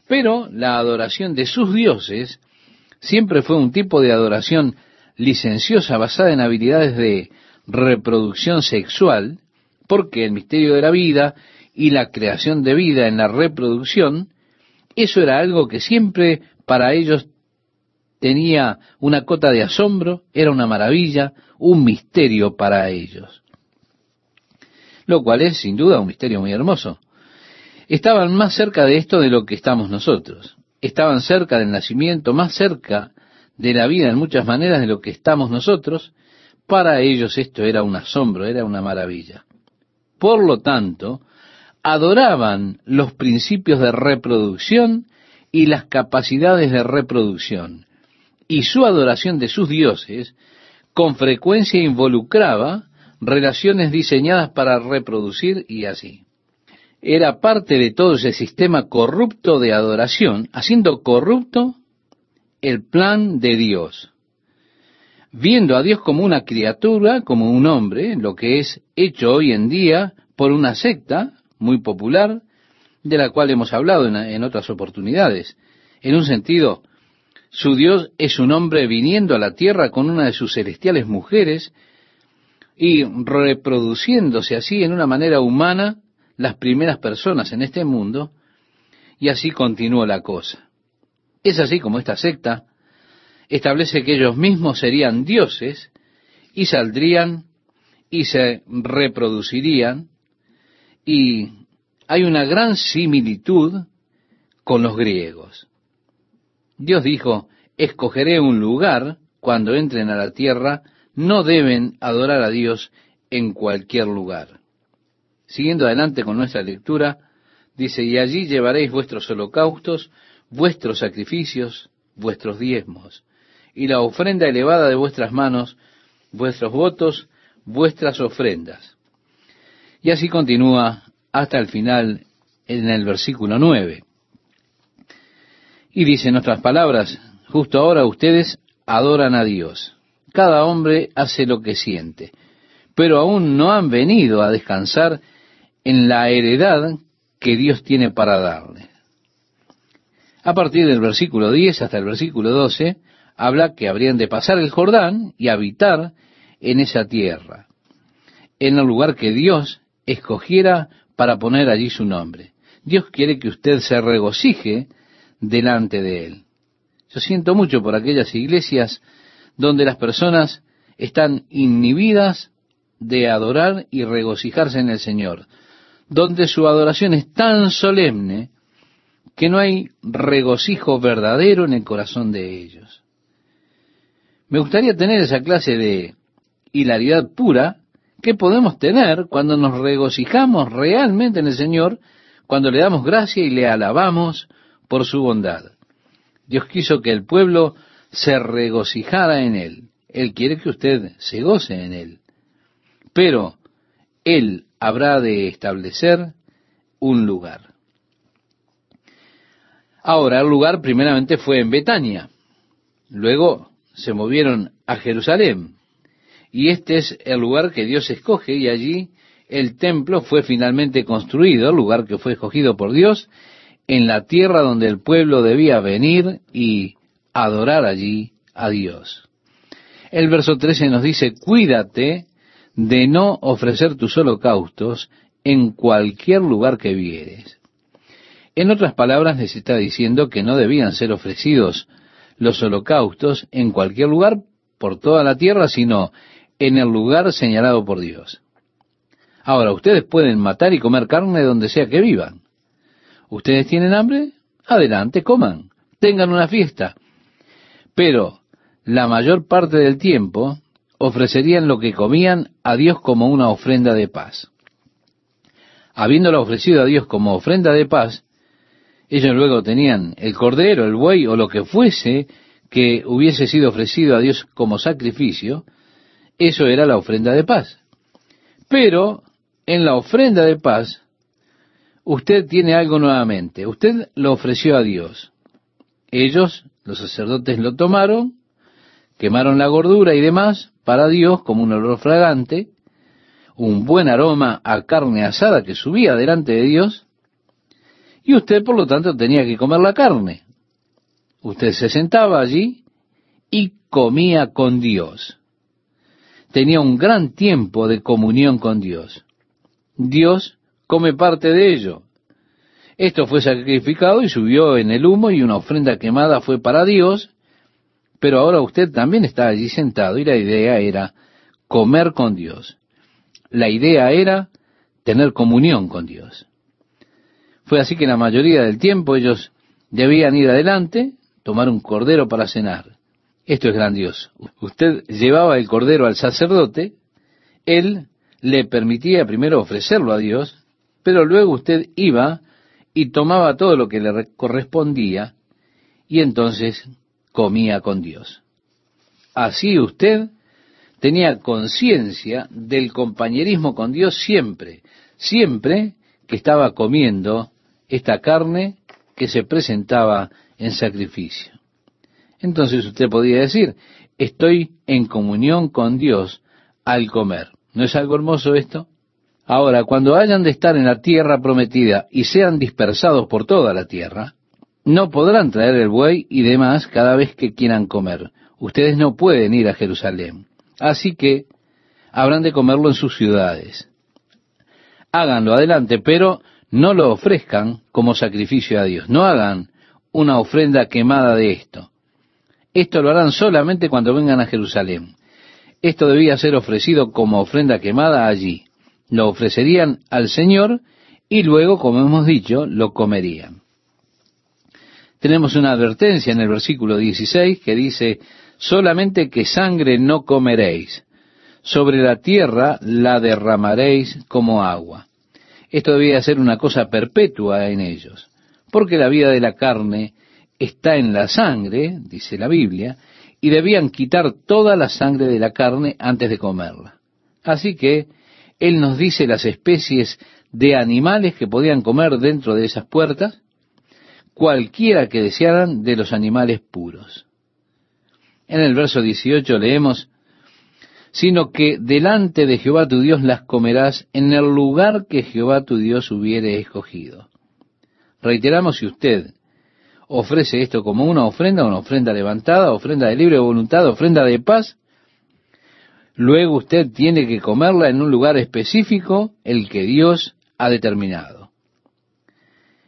Pero la adoración de sus dioses siempre fue un tipo de adoración licenciosa basada en habilidades de reproducción sexual porque el misterio de la vida y la creación de vida en la reproducción, eso era algo que siempre para ellos tenía una cota de asombro, era una maravilla, un misterio para ellos. Lo cual es sin duda un misterio muy hermoso. Estaban más cerca de esto de lo que estamos nosotros. Estaban cerca del nacimiento, más cerca de la vida en muchas maneras de lo que estamos nosotros. Para ellos esto era un asombro, era una maravilla. Por lo tanto, adoraban los principios de reproducción y las capacidades de reproducción. Y su adoración de sus dioses con frecuencia involucraba relaciones diseñadas para reproducir y así. Era parte de todo ese sistema corrupto de adoración, haciendo corrupto el plan de Dios viendo a Dios como una criatura, como un hombre, lo que es hecho hoy en día por una secta muy popular, de la cual hemos hablado en, otras oportunidades. En un sentido, su Dios es un hombre viniendo a la tierra con una de sus celestiales mujeres y reproduciéndose así en una manera humana las primeras personas en este mundo, y así continuó la cosa. Es así como esta secta establece que ellos mismos serían dioses y saldrían y se reproducirían y hay una gran similitud con los griegos. Dios dijo, escogeré un lugar cuando entren a la tierra, no deben adorar a Dios en cualquier lugar. Siguiendo adelante con nuestra lectura, dice, y allí llevaréis vuestros holocaustos, vuestros sacrificios, vuestros diezmos, y la ofrenda elevada de vuestras manos, vuestros votos, vuestras ofrendas. Y así continúa hasta el final en el versículo 9. Y dice en otras palabras, justo ahora ustedes adoran a Dios. Cada hombre hace lo que siente, pero aún no han venido a descansar en la heredad que Dios tiene para darles. A partir del versículo 10 hasta el versículo 12, habla que habrían de pasar el Jordán y habitar en esa tierra, en el lugar que Dios escogiera para poner allí su nombre. Dios quiere que usted se regocije delante de Él. Yo siento mucho por aquellas iglesias donde las personas están inhibidas de adorar y regocijarse en el Señor, donde su adoración es tan solemne que no hay regocijo verdadero en el corazón de ellos. Me gustaría tener esa clase de hilaridad pura que podemos tener cuando nos regocijamos realmente en el Señor, cuando le damos gracia y le alabamos por su bondad. Dios quiso que el pueblo se regocijara en Él. Él quiere que usted se goce en Él. Pero Él habrá de establecer un lugar. Ahora, el lugar primeramente fue en Betania. Luego se movieron a Jerusalén. Y este es el lugar que Dios escoge y allí el templo fue finalmente construido, el lugar que fue escogido por Dios, en la tierra donde el pueblo debía venir y adorar allí a Dios. El verso 13 nos dice, cuídate de no ofrecer tus holocaustos en cualquier lugar que vieres. En otras palabras, les está diciendo que no debían ser ofrecidos los holocaustos en cualquier lugar por toda la tierra, sino en el lugar señalado por Dios. Ahora, ustedes pueden matar y comer carne donde sea que vivan. ¿Ustedes tienen hambre? Adelante, coman, tengan una fiesta. Pero la mayor parte del tiempo ofrecerían lo que comían a Dios como una ofrenda de paz. Habiéndolo ofrecido a Dios como ofrenda de paz, ellos luego tenían el cordero, el buey o lo que fuese que hubiese sido ofrecido a Dios como sacrificio, eso era la ofrenda de paz. Pero en la ofrenda de paz, usted tiene algo nuevamente. Usted lo ofreció a Dios. Ellos, los sacerdotes, lo tomaron, quemaron la gordura y demás para Dios como un olor fragante, un buen aroma a carne asada que subía delante de Dios, y usted por lo tanto tenía que comer la carne. Usted se sentaba allí y comía con Dios. Tenía un gran tiempo de comunión con Dios. Dios come parte de ello. Esto fue sacrificado y subió en el humo y una ofrenda quemada fue para Dios, pero ahora usted también está allí sentado y la idea era comer con Dios. La idea era tener comunión con Dios. Fue así que la mayoría del tiempo ellos debían ir adelante, tomar un cordero para cenar. Esto es grandioso. Usted llevaba el cordero al sacerdote, él le permitía primero ofrecerlo a Dios, pero luego usted iba y tomaba todo lo que le correspondía y entonces comía con Dios. Así usted tenía conciencia del compañerismo con Dios siempre, siempre que estaba comiendo esta carne que se presentaba en sacrificio. Entonces usted podía decir, estoy en comunión con Dios al comer. ¿No es algo hermoso esto? Ahora, cuando hayan de estar en la tierra prometida y sean dispersados por toda la tierra, no podrán traer el buey y demás cada vez que quieran comer. Ustedes no pueden ir a Jerusalén. Así que habrán de comerlo en sus ciudades. Háganlo adelante, pero no lo ofrezcan como sacrificio a Dios. No hagan una ofrenda quemada de esto. Esto lo harán solamente cuando vengan a Jerusalén. Esto debía ser ofrecido como ofrenda quemada allí. Lo ofrecerían al Señor y luego, como hemos dicho, lo comerían tenemos una advertencia en el versículo 16 que dice, solamente que sangre no comeréis, sobre la tierra la derramaréis como agua. Esto debía ser una cosa perpetua en ellos, porque la vida de la carne está en la sangre, dice la Biblia, y debían quitar toda la sangre de la carne antes de comerla. Así que Él nos dice las especies de animales que podían comer dentro de esas puertas, cualquiera que desearan de los animales puros. En el verso 18 leemos, sino que delante de Jehová tu Dios las comerás en el lugar que Jehová tu Dios hubiere escogido. Reiteramos si usted ofrece esto como una ofrenda, una ofrenda levantada, ofrenda de libre voluntad, ofrenda de paz, luego usted tiene que comerla en un lugar específico, el que Dios ha determinado.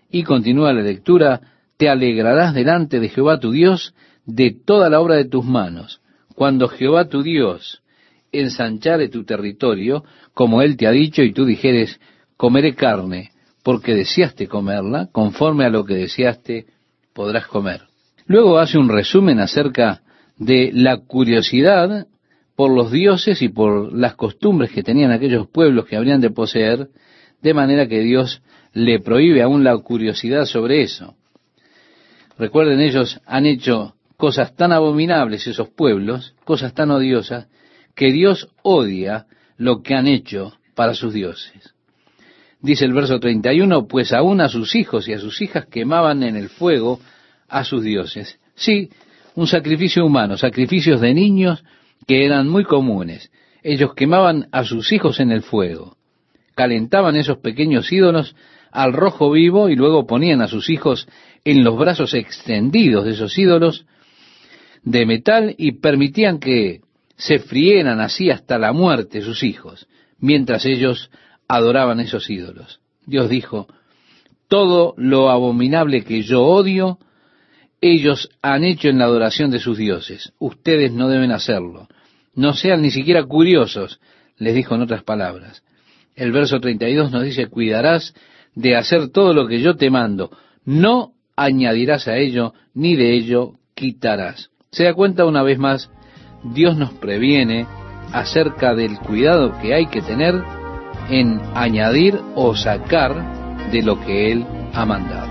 Y continúa la lectura, te alegrarás delante de Jehová tu Dios de toda la obra de tus manos. Cuando Jehová tu Dios ensanchare tu territorio, como él te ha dicho, y tú dijeres, comeré carne, porque deseaste comerla, conforme a lo que deseaste, podrás comer. Luego hace un resumen acerca de la curiosidad por los dioses y por las costumbres que tenían aquellos pueblos que habrían de poseer, de manera que Dios le prohíbe aún la curiosidad sobre eso. Recuerden, ellos han hecho cosas tan abominables, esos pueblos, cosas tan odiosas, que Dios odia lo que han hecho para sus dioses. Dice el verso 31, pues aún a sus hijos y a sus hijas quemaban en el fuego a sus dioses. Sí, un sacrificio humano, sacrificios de niños que eran muy comunes. Ellos quemaban a sus hijos en el fuego, calentaban esos pequeños ídolos al rojo vivo y luego ponían a sus hijos en los brazos extendidos de esos ídolos de metal y permitían que se frieran así hasta la muerte sus hijos, mientras ellos adoraban esos ídolos. Dios dijo, todo lo abominable que yo odio, ellos han hecho en la adoración de sus dioses. Ustedes no deben hacerlo. No sean ni siquiera curiosos, les dijo en otras palabras. El verso 32 nos dice, cuidarás de hacer todo lo que yo te mando. No añadirás a ello, ni de ello quitarás. Se da cuenta una vez más, Dios nos previene acerca del cuidado que hay que tener en añadir o sacar de lo que Él ha mandado.